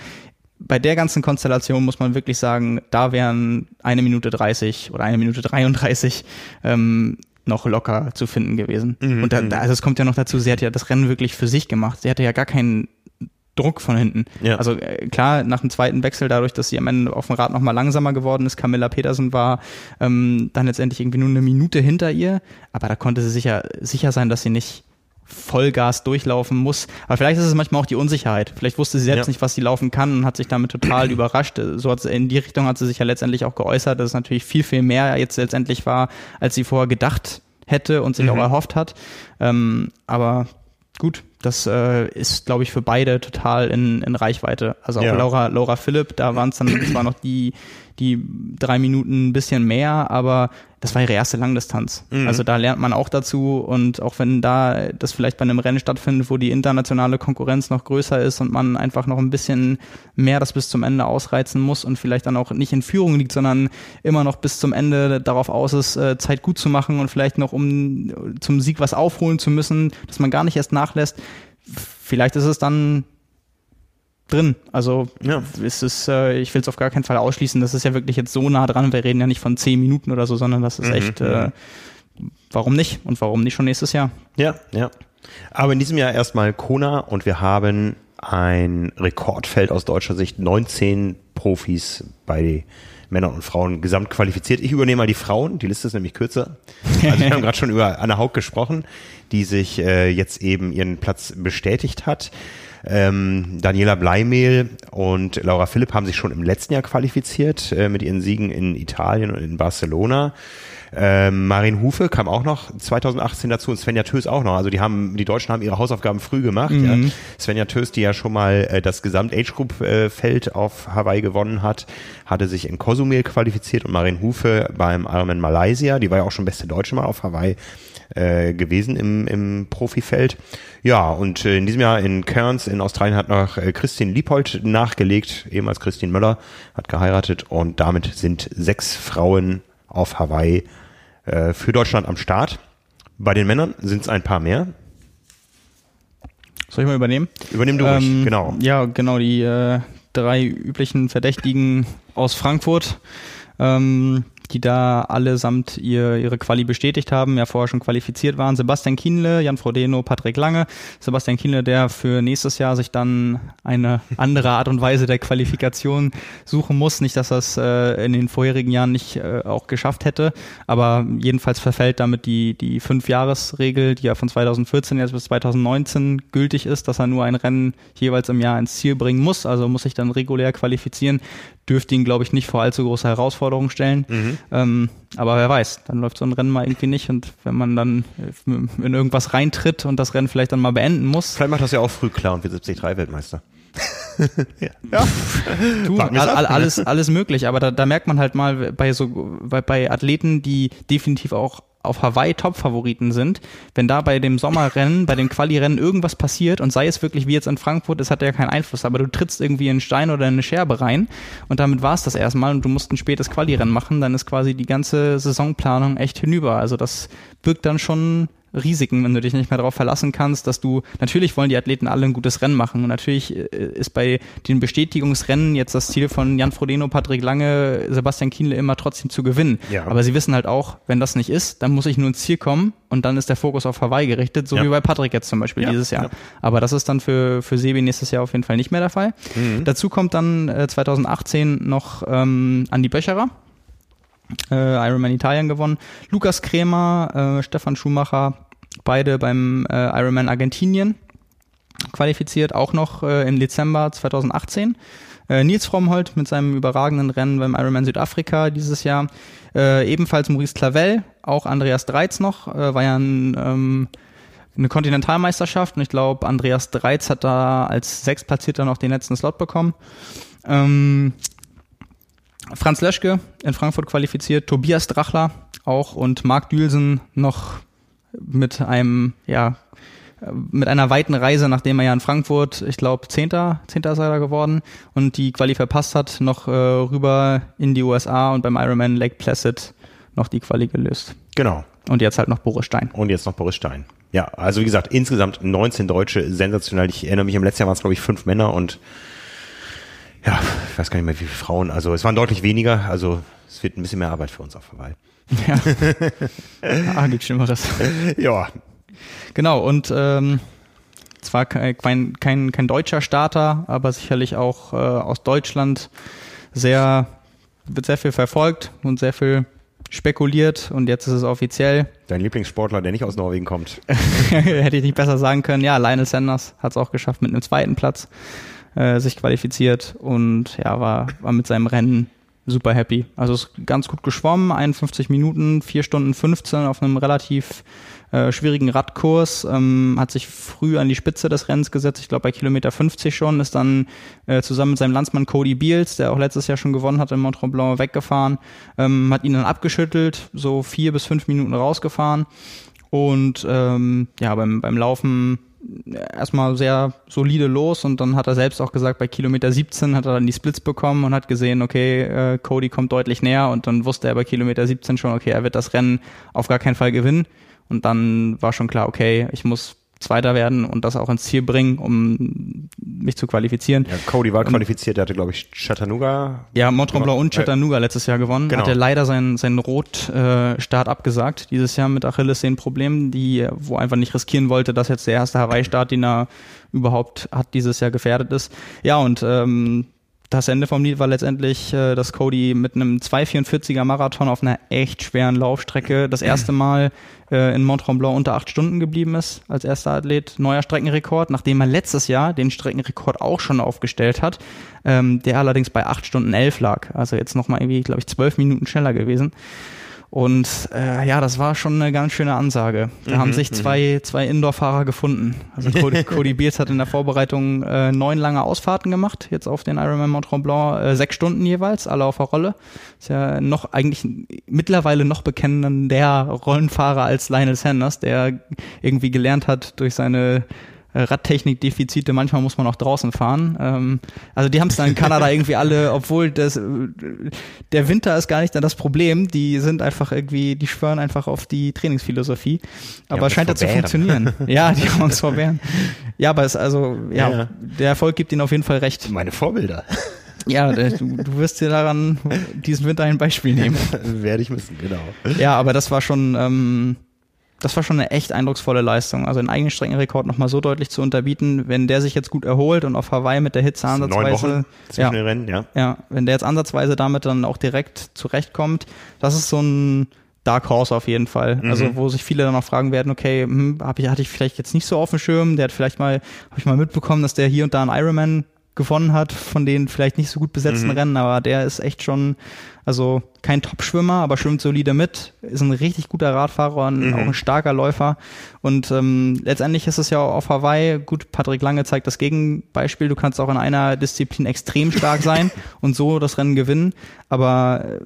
bei der ganzen Konstellation muss man wirklich sagen, da wären eine Minute 30 oder eine Minute 33 ähm, noch locker zu finden gewesen. Mhm. Und da, mhm. also es kommt ja noch dazu, sie hat ja das Rennen wirklich für sich gemacht. Sie hatte ja gar keinen Druck von hinten. Ja. Also äh, klar, nach dem zweiten Wechsel, dadurch, dass sie am Ende auf dem Rad nochmal langsamer geworden ist, Camilla Petersen war ähm, dann letztendlich irgendwie nur eine Minute hinter ihr, aber da konnte sie sicher, sicher sein, dass sie nicht Vollgas durchlaufen muss. Aber vielleicht ist es manchmal auch die Unsicherheit. Vielleicht wusste sie selbst ja. nicht, was sie laufen kann und hat sich damit total überrascht. So hat sie, in die Richtung hat sie sich ja letztendlich auch geäußert, dass es natürlich viel, viel mehr jetzt letztendlich war, als sie vorher gedacht hätte und sich mhm. auch erhofft hat. Ähm, aber gut, das äh, ist, glaube ich, für beide total in, in Reichweite. Also auch ja. Laura, Laura Philipp, da waren es dann zwar noch die, die drei Minuten ein bisschen mehr, aber das war ihre erste Langdistanz. Mhm. Also da lernt man auch dazu und auch wenn da das vielleicht bei einem Rennen stattfindet, wo die internationale Konkurrenz noch größer ist und man einfach noch ein bisschen mehr das bis zum Ende ausreizen muss und vielleicht dann auch nicht in Führung liegt, sondern immer noch bis zum Ende darauf aus ist, äh, Zeit gut zu machen und vielleicht noch um zum Sieg was aufholen zu müssen, dass man gar nicht erst nachlässt. Vielleicht ist es dann drin. Also ja. ist es, äh, ich will es auf gar keinen Fall ausschließen. Das ist ja wirklich jetzt so nah dran. Wir reden ja nicht von zehn Minuten oder so, sondern das ist mhm, echt. Äh, warum nicht? Und warum nicht schon nächstes Jahr? Ja, ja. Aber in diesem Jahr erstmal Kona und wir haben ein Rekordfeld aus deutscher Sicht. 19 Profis bei Männern und Frauen gesamt qualifiziert. Ich übernehme mal die Frauen, die Liste ist nämlich kürzer. Also wir haben gerade schon über Anna Haug gesprochen, die sich äh, jetzt eben ihren Platz bestätigt hat. Ähm, Daniela Bleimehl und Laura Philipp haben sich schon im letzten Jahr qualifiziert äh, mit ihren Siegen in Italien und in Barcelona. Ähm, Marin Hufe kam auch noch 2018 dazu und Svenja Tös auch noch. Also die haben, die Deutschen haben ihre Hausaufgaben früh gemacht. Mhm. Ja. Svenja Tös, die ja schon mal äh, das Gesamt-Age-Group-Feld äh, auf Hawaii gewonnen hat, hatte sich in Cozumel qualifiziert und Marin Hufe beim Ironman Malaysia, die war ja auch schon beste Deutsche mal auf Hawaii, äh, gewesen im, im Profifeld. Ja, und äh, in diesem Jahr in Cairns in Australien hat noch äh, Christine Liebold nachgelegt, ehemals Christine Möller, hat geheiratet und damit sind sechs Frauen auf Hawaii äh, für Deutschland am Start. Bei den Männern sind es ein paar mehr. Soll ich mal übernehmen? Übernehmen du ruhig, ähm, genau. Ja, genau, die äh, drei üblichen Verdächtigen aus Frankfurt. Ähm, die da allesamt ihr, ihre Quali bestätigt haben, ja vorher schon qualifiziert waren. Sebastian Kienle, Jan Frodeno, Patrick Lange. Sebastian Kienle, der für nächstes Jahr sich dann eine andere Art und Weise der Qualifikation suchen muss. Nicht, dass er es äh, in den vorherigen Jahren nicht äh, auch geschafft hätte, aber jedenfalls verfällt damit die, die Fünf-Jahres-Regel, die ja von 2014 jetzt bis 2019 gültig ist, dass er nur ein Rennen jeweils im Jahr ins Ziel bringen muss, also muss sich dann regulär qualifizieren dürfte ihn, glaube ich, nicht vor allzu große Herausforderungen stellen. Mhm. Ähm, aber wer weiß, dann läuft so ein Rennen mal irgendwie nicht und wenn man dann in irgendwas reintritt und das Rennen vielleicht dann mal beenden muss. Vielleicht macht das ja auch früh klar und wird 73 Weltmeister. ja. ja. Du, all, alles, alles möglich, aber da, da merkt man halt mal bei so bei, bei Athleten, die definitiv auch auf Hawaii Top-Favoriten sind, wenn da bei dem Sommerrennen, bei dem Quali-Rennen irgendwas passiert und sei es wirklich wie jetzt in Frankfurt, das hat ja keinen Einfluss, aber du trittst irgendwie in einen Stein oder in eine Scherbe rein und damit war es das erstmal und du musst ein spätes Quali-Rennen machen, dann ist quasi die ganze Saisonplanung echt hinüber. Also das wirkt dann schon Risiken, wenn du dich nicht mehr darauf verlassen kannst, dass du, natürlich wollen die Athleten alle ein gutes Rennen machen und natürlich äh, ist bei den Bestätigungsrennen jetzt das Ziel von Jan Frodeno, Patrick Lange, Sebastian Kienle immer trotzdem zu gewinnen. Ja. Aber sie wissen halt auch, wenn das nicht ist, dann muss ich nur ins Ziel kommen und dann ist der Fokus auf Hawaii gerichtet, so ja. wie bei Patrick jetzt zum Beispiel ja. dieses Jahr. Aber das ist dann für, für Sebi nächstes Jahr auf jeden Fall nicht mehr der Fall. Mhm. Dazu kommt dann äh, 2018 noch ähm, Andi Böcherer äh, Ironman Italien gewonnen. Lukas Krämer, äh, Stefan Schumacher, beide beim äh, Ironman Argentinien qualifiziert, auch noch äh, im Dezember 2018. Äh, Nils Frommholt mit seinem überragenden Rennen beim Ironman Südafrika dieses Jahr. Äh, ebenfalls Maurice Clavel, auch Andreas Dreiz noch, äh, war ja ein, ähm, eine Kontinentalmeisterschaft und ich glaube, Andreas Dreiz hat da als Sechstplatzierter noch den letzten Slot bekommen. Ähm, Franz Löschke in Frankfurt qualifiziert, Tobias Drachler auch und Marc Dülsen noch mit einem, ja, mit einer weiten Reise, nachdem er ja in Frankfurt, ich glaube, Zehnter, Zehnter ist er da geworden und die Quali verpasst hat, noch äh, rüber in die USA und beim Ironman Lake Placid noch die Quali gelöst. Genau. Und jetzt halt noch Boris Stein. Und jetzt noch Boris Stein. Ja, also wie gesagt, insgesamt 19 Deutsche, sensationell. Ich erinnere mich, im letzten Jahr waren es, glaube ich, fünf Männer und ja, ich weiß gar nicht mehr, wie viele Frauen. Also es waren deutlich weniger. Also es wird ein bisschen mehr Arbeit für uns auf Hawaii. Ja. ah, gibt Schlimmeres. ja. Genau, und ähm, zwar kein, kein, kein deutscher Starter, aber sicherlich auch äh, aus Deutschland sehr, wird sehr viel verfolgt und sehr viel spekuliert und jetzt ist es offiziell. Dein Lieblingssportler, der nicht aus Norwegen kommt. Hätte ich nicht besser sagen können. Ja, Lionel Sanders hat es auch geschafft mit einem zweiten Platz äh, sich qualifiziert und ja, war, war mit seinem Rennen super happy. Also ist ganz gut geschwommen, 51 Minuten, 4 Stunden 15 auf einem relativ äh, schwierigen Radkurs, ähm, hat sich früh an die Spitze des Rennens gesetzt, ich glaube bei Kilometer 50 schon, ist dann äh, zusammen mit seinem Landsmann Cody Beals, der auch letztes Jahr schon gewonnen hat in Mont Tremblant, weggefahren, ähm, hat ihn dann abgeschüttelt, so vier bis fünf Minuten rausgefahren und ähm, ja, beim, beim Laufen erstmal sehr solide los und dann hat er selbst auch gesagt, bei Kilometer 17 hat er dann die Splits bekommen und hat gesehen, okay, äh, Cody kommt deutlich näher und dann wusste er bei Kilometer 17 schon, okay, er wird das Rennen auf gar keinen Fall gewinnen. Und dann war schon klar, okay, ich muss Zweiter werden und das auch ins Ziel bringen, um mich zu qualifizieren. Ja, Cody war qualifiziert, der hatte, glaube ich, Chattanooga. Ja, Mont Tremblant und Chattanooga äh, letztes Jahr gewonnen. Genau. Hatte leider seinen, seinen Rot-Start äh, abgesagt, dieses Jahr mit Achillessehnenproblemen, die, wo einfach nicht riskieren wollte, dass jetzt der erste Hawaii-Start, den er überhaupt hat, dieses Jahr gefährdet ist. Ja, und ähm, das Ende vom Lied war letztendlich, äh, dass Cody mit einem 2,44er Marathon auf einer echt schweren Laufstrecke das erste Mal äh, in Mont Tremblant unter acht Stunden geblieben ist als erster Athlet. Neuer Streckenrekord, nachdem er letztes Jahr den Streckenrekord auch schon aufgestellt hat, ähm, der allerdings bei acht Stunden elf lag. Also jetzt nochmal irgendwie, glaube ich, zwölf Minuten schneller gewesen. Und äh, ja, das war schon eine ganz schöne Ansage. Da mhm, haben sich zwei, mhm. zwei Indoor-Fahrer gefunden. Also Cody, Cody Beers hat in der Vorbereitung äh, neun lange Ausfahrten gemacht, jetzt auf den Ironman Mont Tremblant, äh, sechs Stunden jeweils, alle auf der Rolle. Ist ja noch eigentlich mittlerweile noch bekennender Rollenfahrer als Lionel Sanders, der irgendwie gelernt hat durch seine Radtechnikdefizite, manchmal muss man auch draußen fahren. Ähm, also die haben es dann in Kanada irgendwie alle, obwohl das äh, der Winter ist gar nicht dann das Problem, die sind einfach irgendwie, die schwören einfach auf die Trainingsphilosophie. Aber scheint ja zu funktionieren. ja, die haben uns verwehren. Ja, aber es also, ja, ja, der Erfolg gibt ihnen auf jeden Fall recht. Meine Vorbilder. Ja, du, du wirst dir daran diesen Winter ein Beispiel nehmen. Werde ich müssen, genau. Ja, aber das war schon, ähm, das war schon eine echt eindrucksvolle Leistung. Also einen eigenen Streckenrekord nochmal so deutlich zu unterbieten, wenn der sich jetzt gut erholt und auf Hawaii mit der Hitze ansatzweise. Neun Wochen zwischen ja, Rennen, ja. Ja, wenn der jetzt ansatzweise damit dann auch direkt zurechtkommt, das ist so ein Dark Horse auf jeden Fall. Mhm. Also wo sich viele dann auch fragen werden, okay, hm, hab ich, hatte ich vielleicht jetzt nicht so auf dem Schirm, der hat vielleicht mal, habe ich mal mitbekommen, dass der hier und da einen Ironman gewonnen hat, von den vielleicht nicht so gut besetzten mhm. Rennen, aber der ist echt schon, also kein Top-Schwimmer, aber schwimmt solide mit, ist ein richtig guter Radfahrer und mhm. auch ein starker Läufer. Und ähm, letztendlich ist es ja auf Hawaii, gut, Patrick Lange zeigt das Gegenbeispiel, du kannst auch in einer Disziplin extrem stark sein und so das Rennen gewinnen, aber äh,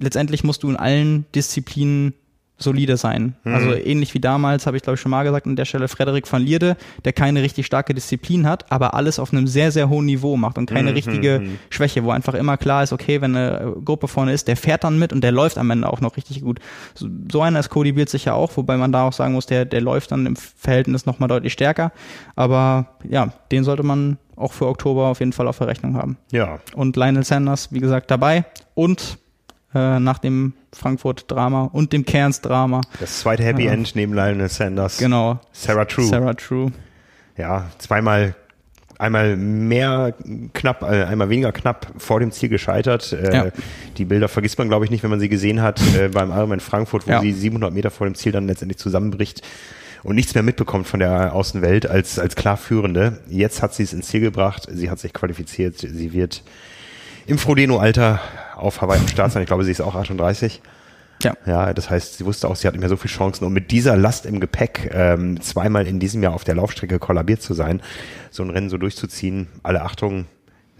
letztendlich musst du in allen Disziplinen solide sein. Mhm. Also ähnlich wie damals, habe ich glaube ich schon mal gesagt, an der Stelle Frederik van Lierde, der keine richtig starke Disziplin hat, aber alles auf einem sehr, sehr hohen Niveau macht und keine Mhm, richtige mhm. Schwäche, wo einfach immer klar ist, okay, wenn eine Gruppe vorne ist, der fährt dann mit und der läuft am Ende auch noch richtig gut. So, so einer ist Cody Beard sicher auch, wobei man da auch sagen muss, der, der läuft dann im Verhältnis nochmal deutlich stärker. Aber ja, den sollte man auch für Oktober auf jeden Fall auf der Rechnung haben. Ja, Und Lionel Sanders, wie gesagt, dabei. Und äh, nach dem Frankfurt-Drama und dem Cairns-Drama. das zweite Happy Ja. End neben Lionel Sanders. Genau. Sarah True. Sarah True. Ja, zweimal, einmal mehr knapp, äh, einmal weniger knapp vor dem Ziel gescheitert. Äh, Ja. Die Bilder vergisst man, glaube ich, nicht, wenn man sie gesehen hat äh, beim Ironman Frankfurt, wo Ja. sie 700 Meter vor dem Ziel dann letztendlich zusammenbricht und nichts mehr mitbekommt von der Außenwelt als, als klar Führende. Jetzt hat sie es ins Ziel gebracht, sie hat sich qualifiziert, sie wird im Frodeno-Alter auf Hawaii am Start sein. Ich glaube, sie ist auch 38. Ja. Ja, das heißt, sie wusste auch, sie hat nicht mehr so viele Chancen. Und mit dieser Last im Gepäck ähm, zweimal in diesem Jahr auf der Laufstrecke kollabiert zu sein, so ein Rennen so durchzuziehen, alle Achtung.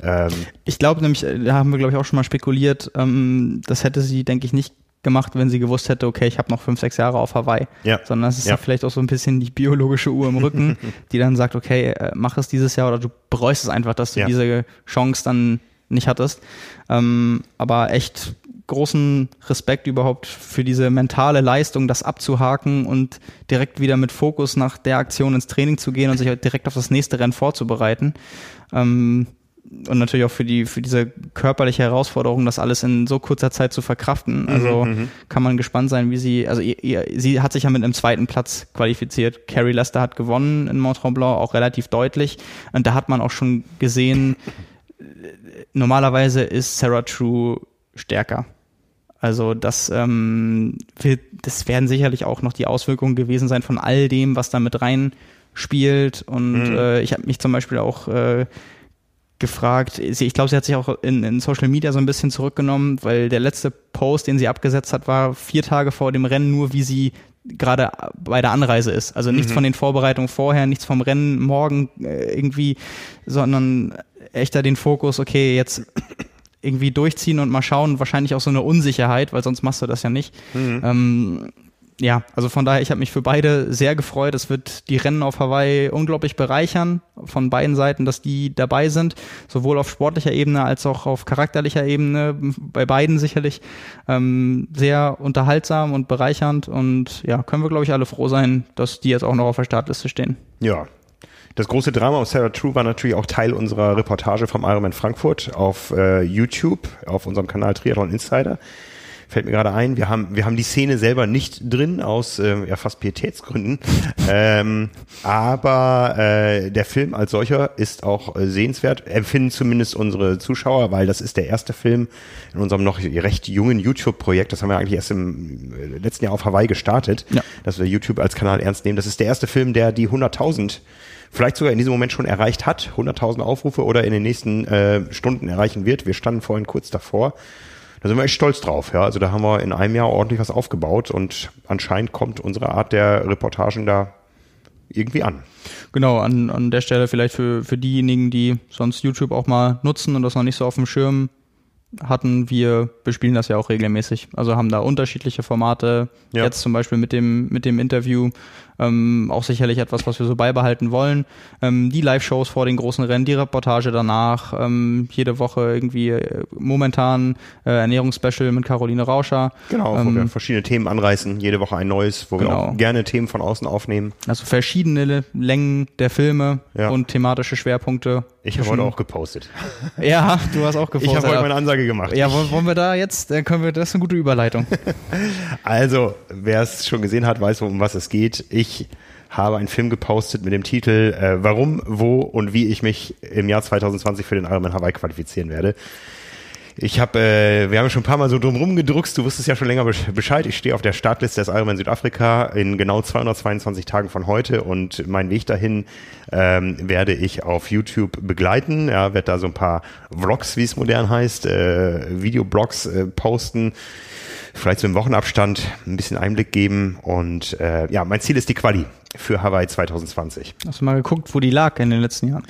Ähm, Ich glaube nämlich, äh, da haben wir glaube ich auch schon mal spekuliert, ähm, das hätte sie, denke ich, nicht gemacht, wenn sie gewusst hätte, okay, ich habe noch fünf, sechs Jahre auf Hawaii. Ja. Sondern es ist Ja. ja. vielleicht auch so ein bisschen die biologische Uhr im Rücken, die dann sagt, okay, äh, mach es dieses Jahr oder du bereust es einfach, dass du Ja. diese Chance dann nicht hattest. Ähm, aber echt großen Respekt überhaupt für diese mentale Leistung, das abzuhaken und direkt wieder mit Fokus nach der Aktion ins Training zu gehen und sich halt direkt auf das nächste Rennen vorzubereiten. Ähm, und natürlich auch für die für diese körperliche Herausforderung, das alles in so kurzer Zeit zu verkraften. Also kann man gespannt sein, wie sie, also ihr, ihr, sie hat sich ja mit einem zweiten Platz qualifiziert. Carrie Lester hat gewonnen in Mont Tremblant, auch relativ deutlich. Und da hat man auch schon gesehen, normalerweise ist Sarah True stärker. Also das, ähm, wird, das werden sicherlich auch noch die Auswirkungen gewesen sein von all dem, was da mit reinspielt. Und äh, ich habe mich zum Beispiel auch äh, gefragt, sie, ich glaube, sie hat sich auch in, in Social Media so ein bisschen zurückgenommen, weil der letzte Post, den sie abgesetzt hat, war vier Tage vor dem Rennen nur, wie sie gerade bei der Anreise ist. Also nichts von den Vorbereitungen vorher, nichts vom Rennen morgen äh, irgendwie, sondern echter den Fokus, okay, jetzt irgendwie durchziehen und mal schauen, wahrscheinlich auch so eine Unsicherheit, weil sonst machst du das ja nicht. Ähm, ja, also von daher, ich habe mich für beide sehr gefreut. Es wird die Rennen auf Hawaii unglaublich bereichern, von beiden Seiten, dass die dabei sind, sowohl auf sportlicher Ebene als auch auf charakterlicher Ebene, bei beiden sicherlich ähm, sehr unterhaltsam und bereichernd. Und ja, können wir, glaube ich, alle froh sein, dass die jetzt auch noch auf der Startliste stehen. ja. Das große Drama um Sarah True war natürlich auch Teil unserer Reportage vom Ironman Frankfurt auf äh, YouTube, auf unserem Kanal Triathlon Insider. Fällt mir gerade ein, wir haben, wir haben die Szene selber nicht drin, aus äh, ja, fast Pietätsgründen. ähm, aber äh, der Film als solcher ist auch äh, sehenswert, empfinden zumindest unsere Zuschauer, weil das ist der erste Film in unserem noch recht jungen YouTube-Projekt. Das haben wir eigentlich erst im äh, letzten Jahr auf Hawaii gestartet, Ja. dass wir YouTube als Kanal ernst nehmen. Das ist der erste Film, der die 100.000 vielleicht sogar in diesem Moment schon erreicht hat, 100.000 Aufrufe oder in den nächsten äh, Stunden erreichen wird. Wir standen vorhin kurz davor. Da sind wir echt stolz drauf. Ja, also da haben wir in einem Jahr ordentlich was aufgebaut und anscheinend kommt unsere Art der Reportagen da irgendwie an. Genau, an, an der Stelle vielleicht für, für diejenigen, die sonst YouTube auch mal nutzen und das noch nicht so auf dem Schirm hatten, wir bespielen das ja auch regelmäßig. Also haben da unterschiedliche Formate. Ja. Jetzt zum Beispiel mit dem, mit dem Interview ähm, auch sicherlich etwas, was wir so beibehalten wollen. Ähm, die Live-Shows vor den großen Rennen, die Reportage danach, ähm, jede Woche irgendwie äh, momentan äh, Ernährungsspecial mit Caroline Rauscher. Genau, wo Ähm, wir verschiedene Themen anreißen, jede Woche ein neues, wo wir Genau. auch gerne Themen von außen aufnehmen. Also verschiedene Längen der Filme Ja. und thematische Schwerpunkte. Ich habe heute auch gepostet. Ja, du hast auch gepostet. Ich habe heute meine Ansage gemacht. Ja, wollen, wollen wir da jetzt, dann können wir, das ist eine gute Überleitung. Also, wer es schon gesehen hat, weiß, um was es geht. Ich habe einen Film gepostet mit dem Titel äh, Warum, wo und wie ich mich im Jahr 2020 für den Ironman Hawaii qualifizieren werde. Ich habe, äh, wir haben schon ein paar Mal so drum rumgedruckst, du wusstest ja schon länger besch- Bescheid. Ich stehe auf der Startliste des Ironman Südafrika in genau 222 Tagen von heute und meinen Weg dahin ähm, werde ich auf YouTube begleiten. Ja, werde da so ein paar Vlogs, wie es modern heißt, äh, Videoblogs äh, posten vielleicht so im Wochenabstand ein bisschen Einblick geben. Und äh, ja, mein Ziel ist die Quali für Hawaii 2020. Hast du mal geguckt, wo die lag in den letzten Jahren?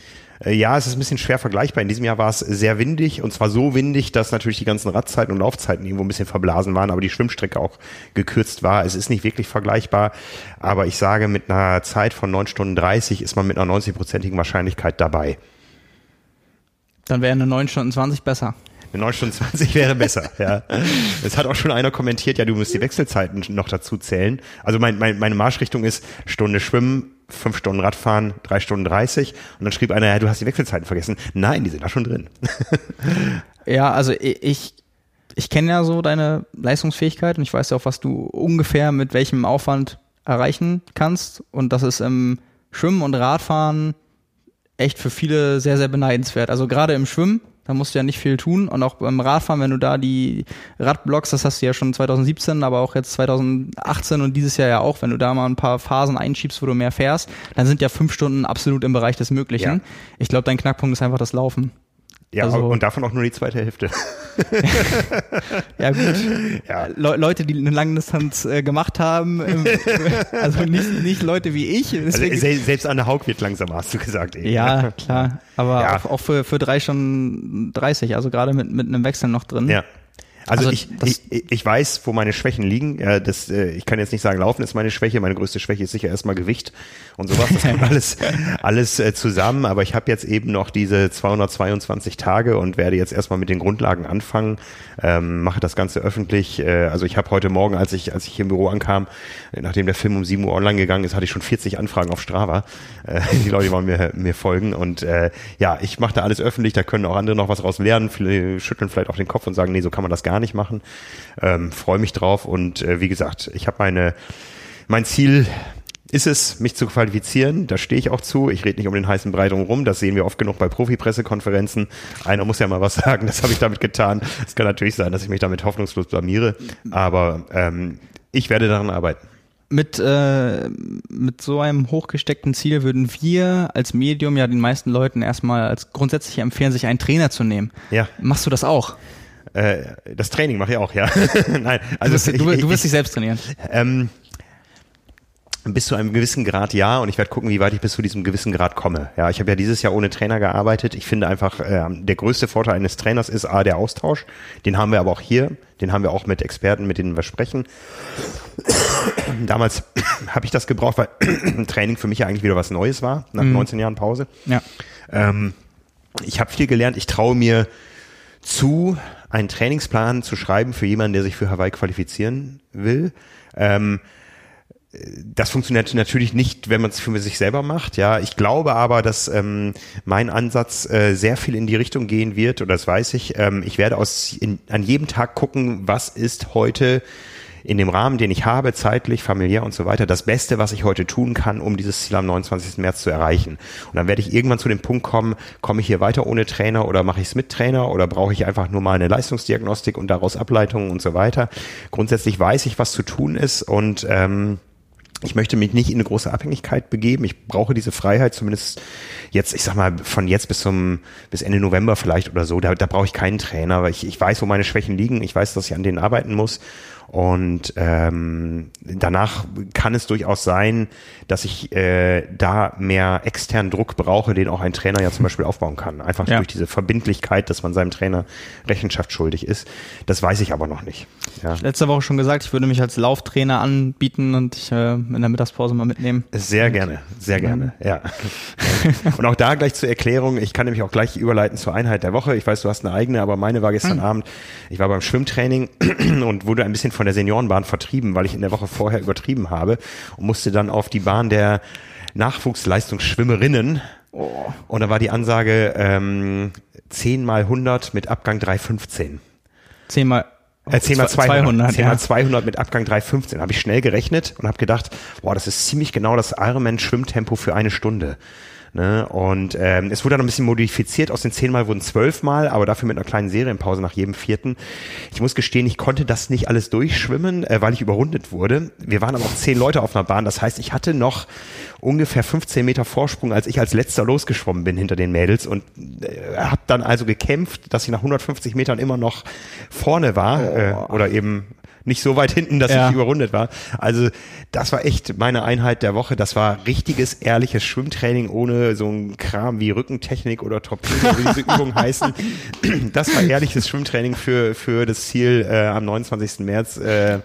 Äh, ja, es ist ein bisschen schwer vergleichbar. In diesem Jahr war es sehr windig und zwar so windig, dass natürlich die ganzen Radzeiten und Laufzeiten irgendwo ein bisschen verblasen waren, aber die Schwimmstrecke auch gekürzt war. Es ist nicht wirklich vergleichbar, aber ich sage, mit einer Zeit von 9 Stunden 30 ist man mit einer 90-prozentigen Wahrscheinlichkeit dabei. Dann wäre eine 9 Stunden 20 besser. Eine 9 Stunden 20 wäre besser, ja. Es hat auch schon einer kommentiert, ja, du musst die Wechselzeiten noch dazu zählen. Also mein, mein, meine Marschrichtung ist Stunde Schwimmen, fünf Stunden Radfahren, drei Stunden 30. Und dann schrieb einer, ja, du hast die Wechselzeiten vergessen. Nein, die sind da schon drin. ja, also ich, ich kenne ja so deine Leistungsfähigkeit und ich weiß ja auch, was du ungefähr mit welchem Aufwand erreichen kannst. Und das ist im Schwimmen und Radfahren echt für viele sehr, sehr beneidenswert. Also gerade im Schwimmen da musst du ja nicht viel tun. Und auch beim Radfahren, wenn du da die Radblocks, das hast du ja schon 2017, aber auch jetzt 2018 und dieses Jahr ja auch, wenn du da mal ein paar Phasen einschiebst, wo du mehr fährst, dann sind ja fünf Stunden absolut im Bereich des Möglichen. Ja. Ich glaube, dein Knackpunkt ist einfach das Laufen. Ja, also, und davon auch nur die zweite Hälfte. ja, gut. Ja. Le Leute, die eine Langdistanz äh, gemacht haben, ähm, also nicht, nicht Leute wie ich. Also selbst Anne Haug wird langsamer, hast du gesagt. Eben. Ja, klar. Aber ja. Auch, auch, für, für drei Stunden 30, also gerade mit, mit einem Wechsel noch drin. Ja. Also, also ich, ich, ich weiß, wo meine Schwächen liegen. Ja, das, äh, ich kann jetzt nicht sagen, Laufen ist meine Schwäche. Meine größte Schwäche ist sicher erstmal Gewicht und sowas. Das kommt alles, alles äh, zusammen. Aber ich habe jetzt eben noch diese 222 Tage und werde jetzt erstmal mit den Grundlagen anfangen. Ähm, mache das Ganze öffentlich. Äh, also ich habe heute Morgen, als ich, als ich hier im Büro ankam, nachdem der Film um 7 Uhr online gegangen ist, hatte ich schon 40 Anfragen auf Strava. Äh, die Leute wollen mir, mir folgen. Und äh, ja, ich mache da alles öffentlich. Da können auch andere noch was raus lernen. Viele schütteln vielleicht auch den Kopf und sagen, nee, so kann man das gar gar nicht machen. Ähm, Freue mich drauf und äh, wie gesagt, ich habe meine mein Ziel ist es, mich zu qualifizieren. Da stehe ich auch zu. Ich rede nicht um den heißen Brei rum. Das sehen wir oft genug bei Profi-Pressekonferenzen. Einer muss ja mal was sagen. Das habe ich damit getan. Es kann natürlich sein, dass ich mich damit hoffnungslos blamiere. Aber ähm, ich werde daran arbeiten mit, äh, mit so einem hochgesteckten Ziel würden wir als Medium ja den meisten Leuten erstmal als grundsätzlich empfehlen, sich einen Trainer zu nehmen. Ja. Machst du das auch? Äh, das Training mache ich auch, ja. Nein, also du wirst, du wirst dich selbst trainieren. Ähm, bis zu einem gewissen Grad ja und ich werde gucken, wie weit ich bis zu diesem gewissen Grad komme. Ja, ich habe ja dieses Jahr ohne Trainer gearbeitet. Ich finde einfach, äh, der größte Vorteil eines Trainers ist A, der Austausch. Den haben wir aber auch hier. Den haben wir auch mit Experten, mit denen wir sprechen. Damals habe ich das gebraucht, weil Training für mich ja eigentlich wieder was Neues war, nach mhm. 19 Jahren Pause. Ja. Ähm, ich habe viel gelernt. Ich traue mir zu, einen Trainingsplan zu schreiben für jemanden, der sich für Hawaii qualifizieren will. Ähm, das funktioniert natürlich nicht, wenn man es für sich selber macht. Ja, ich glaube aber, dass ähm, mein Ansatz äh, sehr viel in die Richtung gehen wird, oder das weiß ich. Ähm, ich werde aus in, an jedem Tag gucken, was ist heute in dem Rahmen, den ich habe, zeitlich, familiär und so weiter, das Beste, was ich heute tun kann, um dieses Ziel am 29. März zu erreichen. Und dann werde ich irgendwann zu dem Punkt kommen, komme ich hier weiter ohne Trainer oder mache ich es mit Trainer oder brauche ich einfach nur mal eine Leistungsdiagnostik und daraus Ableitungen und so weiter. Grundsätzlich weiß ich, was zu tun ist und ähm, ich möchte mich nicht in eine große Abhängigkeit begeben. Ich brauche diese Freiheit, zumindest jetzt, ich sag mal, von jetzt bis zum, bis Ende November vielleicht oder so. Da, da brauche ich keinen Trainer, weil ich, ich weiß, wo meine Schwächen liegen. Ich weiß, dass ich an denen arbeiten muss. Und ähm, danach kann es durchaus sein, dass ich äh, da mehr externen Druck brauche, den auch ein Trainer ja zum Beispiel aufbauen kann. Einfach ja. durch diese Verbindlichkeit, dass man seinem Trainer Rechenschaft schuldig ist. Das weiß ich aber noch nicht. Ja. Letzte Woche schon gesagt, ich würde mich als Lauftrainer anbieten und ich äh, in der Mittagspause mal mitnehmen. Sehr gerne, sehr gerne, ja. und auch da gleich zur Erklärung, ich kann nämlich auch gleich überleiten zur Einheit der Woche. Ich weiß, du hast eine eigene, aber meine war gestern hm. Abend. Ich war beim Schwimmtraining und wurde ein bisschen von der Seniorenbahn vertrieben, weil ich in der Woche vorher übertrieben habe und musste dann auf die Bahn der Nachwuchsleistungsschwimmerinnen. Oh. Und da war die Ansage ähm, 10 mal 100 mit Abgang 315. 10 mal äh, 10 mal 200, 200 10 mal 200 mit Abgang 315. Habe ich schnell gerechnet und habe gedacht, boah, das ist ziemlich genau das Ironman-Schwimmtempo für eine Stunde. Ne? Und ähm, es wurde dann ein bisschen modifiziert. Aus den zehnmal wurden zwölfmal, aber dafür mit einer kleinen Serienpause nach jedem vierten. Ich muss gestehen, ich konnte das nicht alles durchschwimmen, äh, weil ich überrundet wurde. Wir waren aber auch zehn Leute auf einer Bahn. Das heißt, ich hatte noch ungefähr 15 Meter Vorsprung, als ich als letzter losgeschwommen bin hinter den Mädels und äh, habe dann also gekämpft, dass ich nach 150 Metern immer noch vorne war oh. äh, oder eben nicht so weit hinten, dass Ja. ich überrundet war. Also das war echt meine Einheit der Woche. Das war richtiges, ehrliches Schwimmtraining ohne so ein Kram wie Rückentechnik oder Torpedo, wie diese Übungen heißen. Das war ehrliches Schwimmtraining für, für das Ziel, äh, am 29. März äh,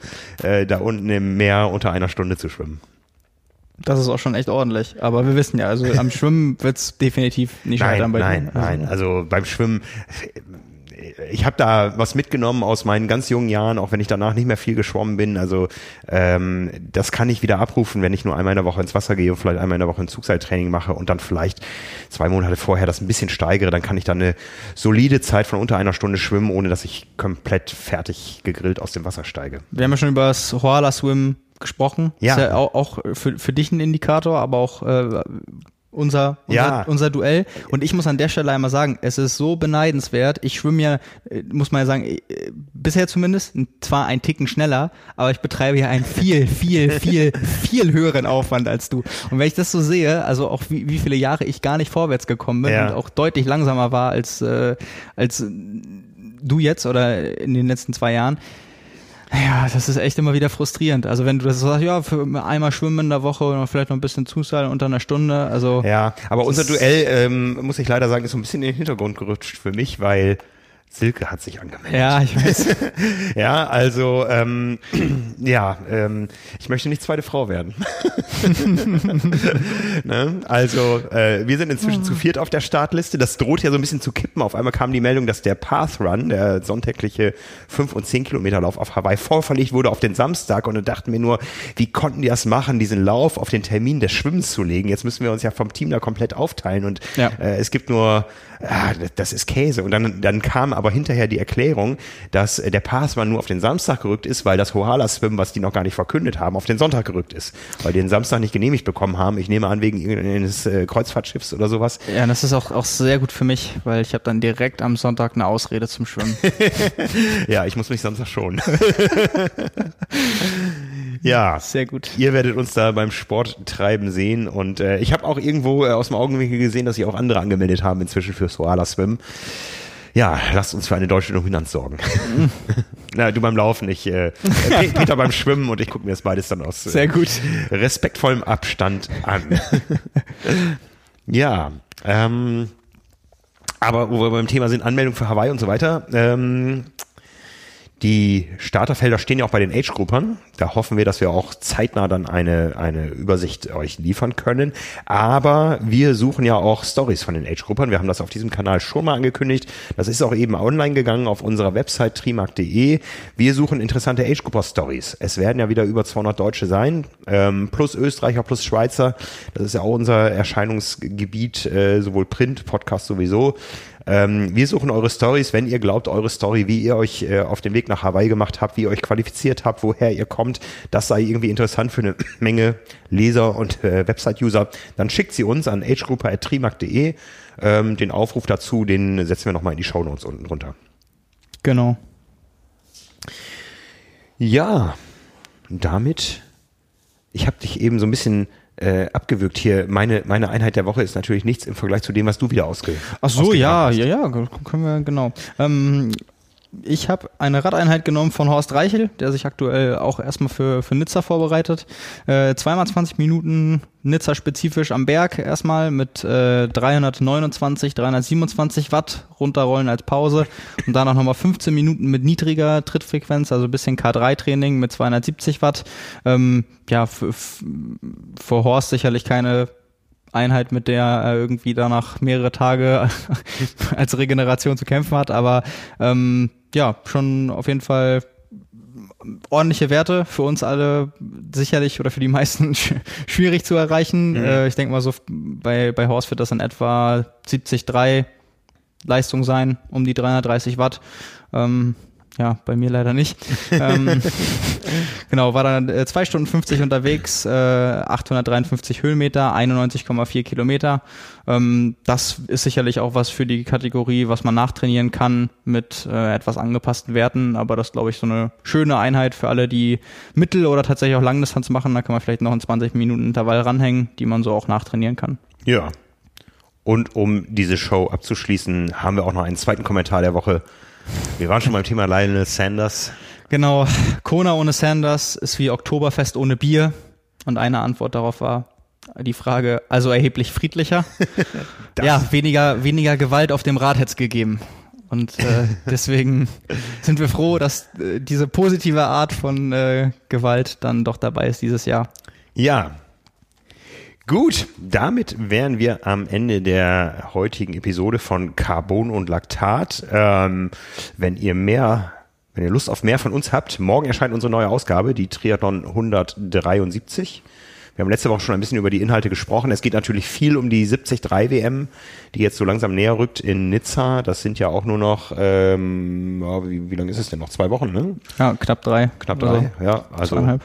äh, da unten im Meer unter einer Stunde zu schwimmen. Das ist auch schon echt ordentlich. Aber wir wissen ja, also am Schwimmen wird's definitiv nicht Nein, scheitern bei nein, dir. Also, nein. Also beim Schwimmen, ich habe da was mitgenommen aus meinen ganz jungen Jahren, auch wenn ich danach nicht mehr viel geschwommen bin. Also ähm, das kann ich wieder abrufen, wenn ich nur einmal in der Woche ins Wasser gehe und vielleicht einmal in der Woche ein Zugseiltraining mache und dann vielleicht zwei Monate vorher das ein bisschen steigere. Dann kann ich dann eine solide Zeit von unter einer Stunde schwimmen, ohne dass ich komplett fertig gegrillt aus dem Wasser steige. Wir haben ja schon über das Hoala Swim gesprochen. Ja. Ist ja auch, auch für, für dich ein Indikator, aber auch äh, unser, unser, Ja. unser Duell. Und ich muss an der Stelle einmal sagen, es ist so beneidenswert. Ich schwimme ja, äh, muss man ja sagen, äh, bisher zumindest, zwar ein Ticken schneller, aber ich betreibe ja einen viel, viel, viel, viel höheren Aufwand als du. Und wenn ich das so sehe, also auch wie, wie viele Jahre ich gar nicht vorwärts gekommen bin Ja. und auch deutlich langsamer war als, äh, als du jetzt oder in den letzten zwei Jahren, ja, das ist echt immer wieder frustrierend. Also wenn du das sagst, ja, für einmal schwimmen in der Woche und vielleicht noch ein bisschen Zuseil unter einer Stunde, also Ja, aber unser Duell, ähm, muss ich leider sagen, ist so ein bisschen in den Hintergrund gerutscht für mich, weil Silke hat sich angemeldet. ja, ich weiß. Ja, also ähm, ja, ähm, ich möchte nicht zweite Frau werden. ne? Also äh, wir sind inzwischen zu viert auf der Startliste. Das droht ja so ein bisschen zu kippen. Auf einmal kam die Meldung, dass der Path Run, der sonntägliche 5 und 10 Kilometer Lauf auf Hawaii, vorverlegt wurde auf den Samstag. Und da dachten wir nur, wie konnten die das machen, diesen Lauf auf den Termin des Schwimmens zu legen? Jetzt müssen wir uns ja vom Team da komplett aufteilen. Und Ja. äh, es gibt nur, ah, das ist Käse. Und dann, dann kam aber hinterher die Erklärung, dass äh, der Passmann nur auf den Samstag gerückt ist, weil das Hohala Swim, was die noch gar nicht verkündet haben, auf den Sonntag gerückt ist. Weil die den Samstag nicht genehmigt bekommen haben. Ich nehme an, wegen irgendeines äh, Kreuzfahrtschiffs oder sowas. Ja, das ist auch, auch sehr gut für mich, weil ich habe dann direkt am Sonntag eine Ausrede zum Schwimmen. Ja, ich muss mich Samstag schon. ja. Sehr gut. Ihr werdet uns da beim Sport treiben sehen und äh, ich habe auch irgendwo äh, aus dem Augenwinkel gesehen, dass sich auch andere angemeldet haben inzwischen fürs Soala Swim. Ja, lasst uns für eine deutsche Dominanz sorgen. Na, du beim Laufen, ich äh, Pe- Peter beim Schwimmen und ich gucke mir das beides dann aus äh, Sehr gut. respektvollem Abstand an. ja, ähm, aber wo wir beim Thema sind, Anmeldung für Hawaii und so weiter. Ähm, die Starterfelder stehen ja auch bei den Age-Gruppern. Da hoffen wir, dass wir auch zeitnah dann eine, eine Übersicht euch liefern können. Aber wir suchen ja auch Stories von den Age-Gruppern. Wir haben das auf diesem Kanal schon mal angekündigt. Das ist auch eben online gegangen auf unserer Website trimark.de. Wir suchen interessante Age-Grupper-Stories. Es werden ja wieder über 200 Deutsche sein, ähm, plus Österreicher, plus Schweizer. Das ist ja auch unser Erscheinungsgebiet, äh, sowohl Print, Podcast sowieso. Ähm, wir suchen eure Stories, wenn ihr glaubt, eure Story, wie ihr euch äh, auf den Weg nach Hawaii gemacht habt, wie ihr euch qualifiziert habt, woher ihr kommt, das sei irgendwie interessant für eine Menge Leser und äh, Website-User, dann schickt sie uns an agegruppe.trimark.de. Ähm, den Aufruf dazu, den setzen wir nochmal in die Shownotes unten drunter. Genau. Ja, damit, ich habe dich eben so ein bisschen äh, abgewürgt hier. Meine, meine Einheit der Woche ist natürlich nichts im Vergleich zu dem, was du wieder ausge Ach so, ja, hast. ja, ja, können wir, genau. Ähm, ich habe eine Radeinheit genommen von Horst Reichel, der sich aktuell auch erstmal für, für Nizza vorbereitet. Äh, zweimal 20 Minuten Nizza spezifisch am Berg erstmal mit äh, 329, 327 Watt runterrollen als Pause und danach nochmal 15 Minuten mit niedriger Trittfrequenz, also bisschen K3-Training mit 270 Watt. Ähm, ja, für, für Horst sicherlich keine Einheit, mit der er irgendwie danach mehrere Tage als Regeneration zu kämpfen hat, aber ähm, ja, schon auf jeden Fall ordentliche Werte für uns alle sicherlich oder für die meisten sch schwierig zu erreichen. Mhm. Äh, ich denke mal so bei, bei Horst wird das in etwa 70,3 Leistung sein, um die 330 Watt. Ähm, ja, bei mir leider nicht. ähm, genau, war dann äh, 2 Stunden 50 unterwegs, äh, 853 Höhenmeter, 91,4 Kilometer. Ähm, das ist sicherlich auch was für die Kategorie, was man nachtrainieren kann mit äh, etwas angepassten Werten. Aber das glaube ich so eine schöne Einheit für alle, die Mittel- oder tatsächlich auch Langdistanz machen. Da kann man vielleicht noch einen 20 Minuten Intervall ranhängen, die man so auch nachtrainieren kann. Ja. Und um diese Show abzuschließen, haben wir auch noch einen zweiten Kommentar der Woche. Wir waren schon beim Thema Lionel Sanders. Genau, Kona ohne Sanders ist wie Oktoberfest ohne Bier. Und eine Antwort darauf war die Frage, also erheblich friedlicher. ja, weniger, weniger Gewalt auf dem Rad hätte es gegeben. Und äh, deswegen sind wir froh, dass äh, diese positive Art von äh, Gewalt dann doch dabei ist dieses Jahr. Ja. Gut, damit wären wir am Ende der heutigen Episode von Carbon und Laktat. Ähm, wenn ihr mehr, wenn ihr Lust auf mehr von uns habt, morgen erscheint unsere neue Ausgabe, die Triathlon 173. Wir haben letzte Woche schon ein bisschen über die Inhalte gesprochen. Es geht natürlich viel um die 73 WM, die jetzt so langsam näher rückt in Nizza. Das sind ja auch nur noch, ähm, wie, wie lange ist es denn noch? Zwei Wochen, ne? Ja, knapp drei. Knapp drei, also ja. Also zweieinhalb.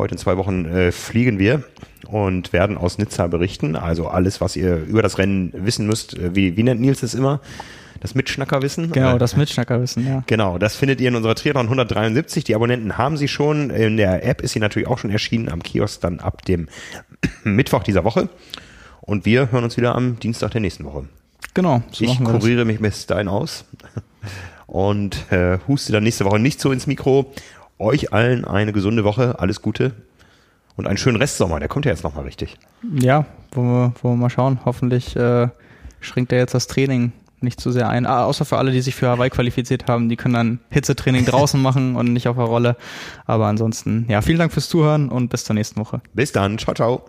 Heute in zwei Wochen äh, fliegen wir und werden aus Nizza berichten. Also alles, was ihr über das Rennen wissen müsst. Äh, wie, wie nennt Nils es immer? Das Mitschnackerwissen? Genau, das Mitschnackerwissen, ja. Genau, das findet ihr in unserer Triathlon 173. Die Abonnenten haben sie schon. In der App ist sie natürlich auch schon erschienen, am Kiosk dann ab dem Mittwoch dieser Woche. Und wir hören uns wieder am Dienstag der nächsten Woche. Genau. So ich kuriere mich bis dahin aus und äh, huste dann nächste Woche nicht so ins Mikro. Euch allen eine gesunde Woche, alles Gute und einen schönen Restsommer. Der kommt ja jetzt nochmal richtig. Ja, wollen wir, wollen wir mal schauen. Hoffentlich äh, schränkt er jetzt das Training nicht zu sehr ein. Ah, außer für alle, die sich für Hawaii qualifiziert haben, die können dann Hitzetraining draußen machen und nicht auf der Rolle. Aber ansonsten, ja, vielen Dank fürs Zuhören und bis zur nächsten Woche. Bis dann. Ciao, ciao.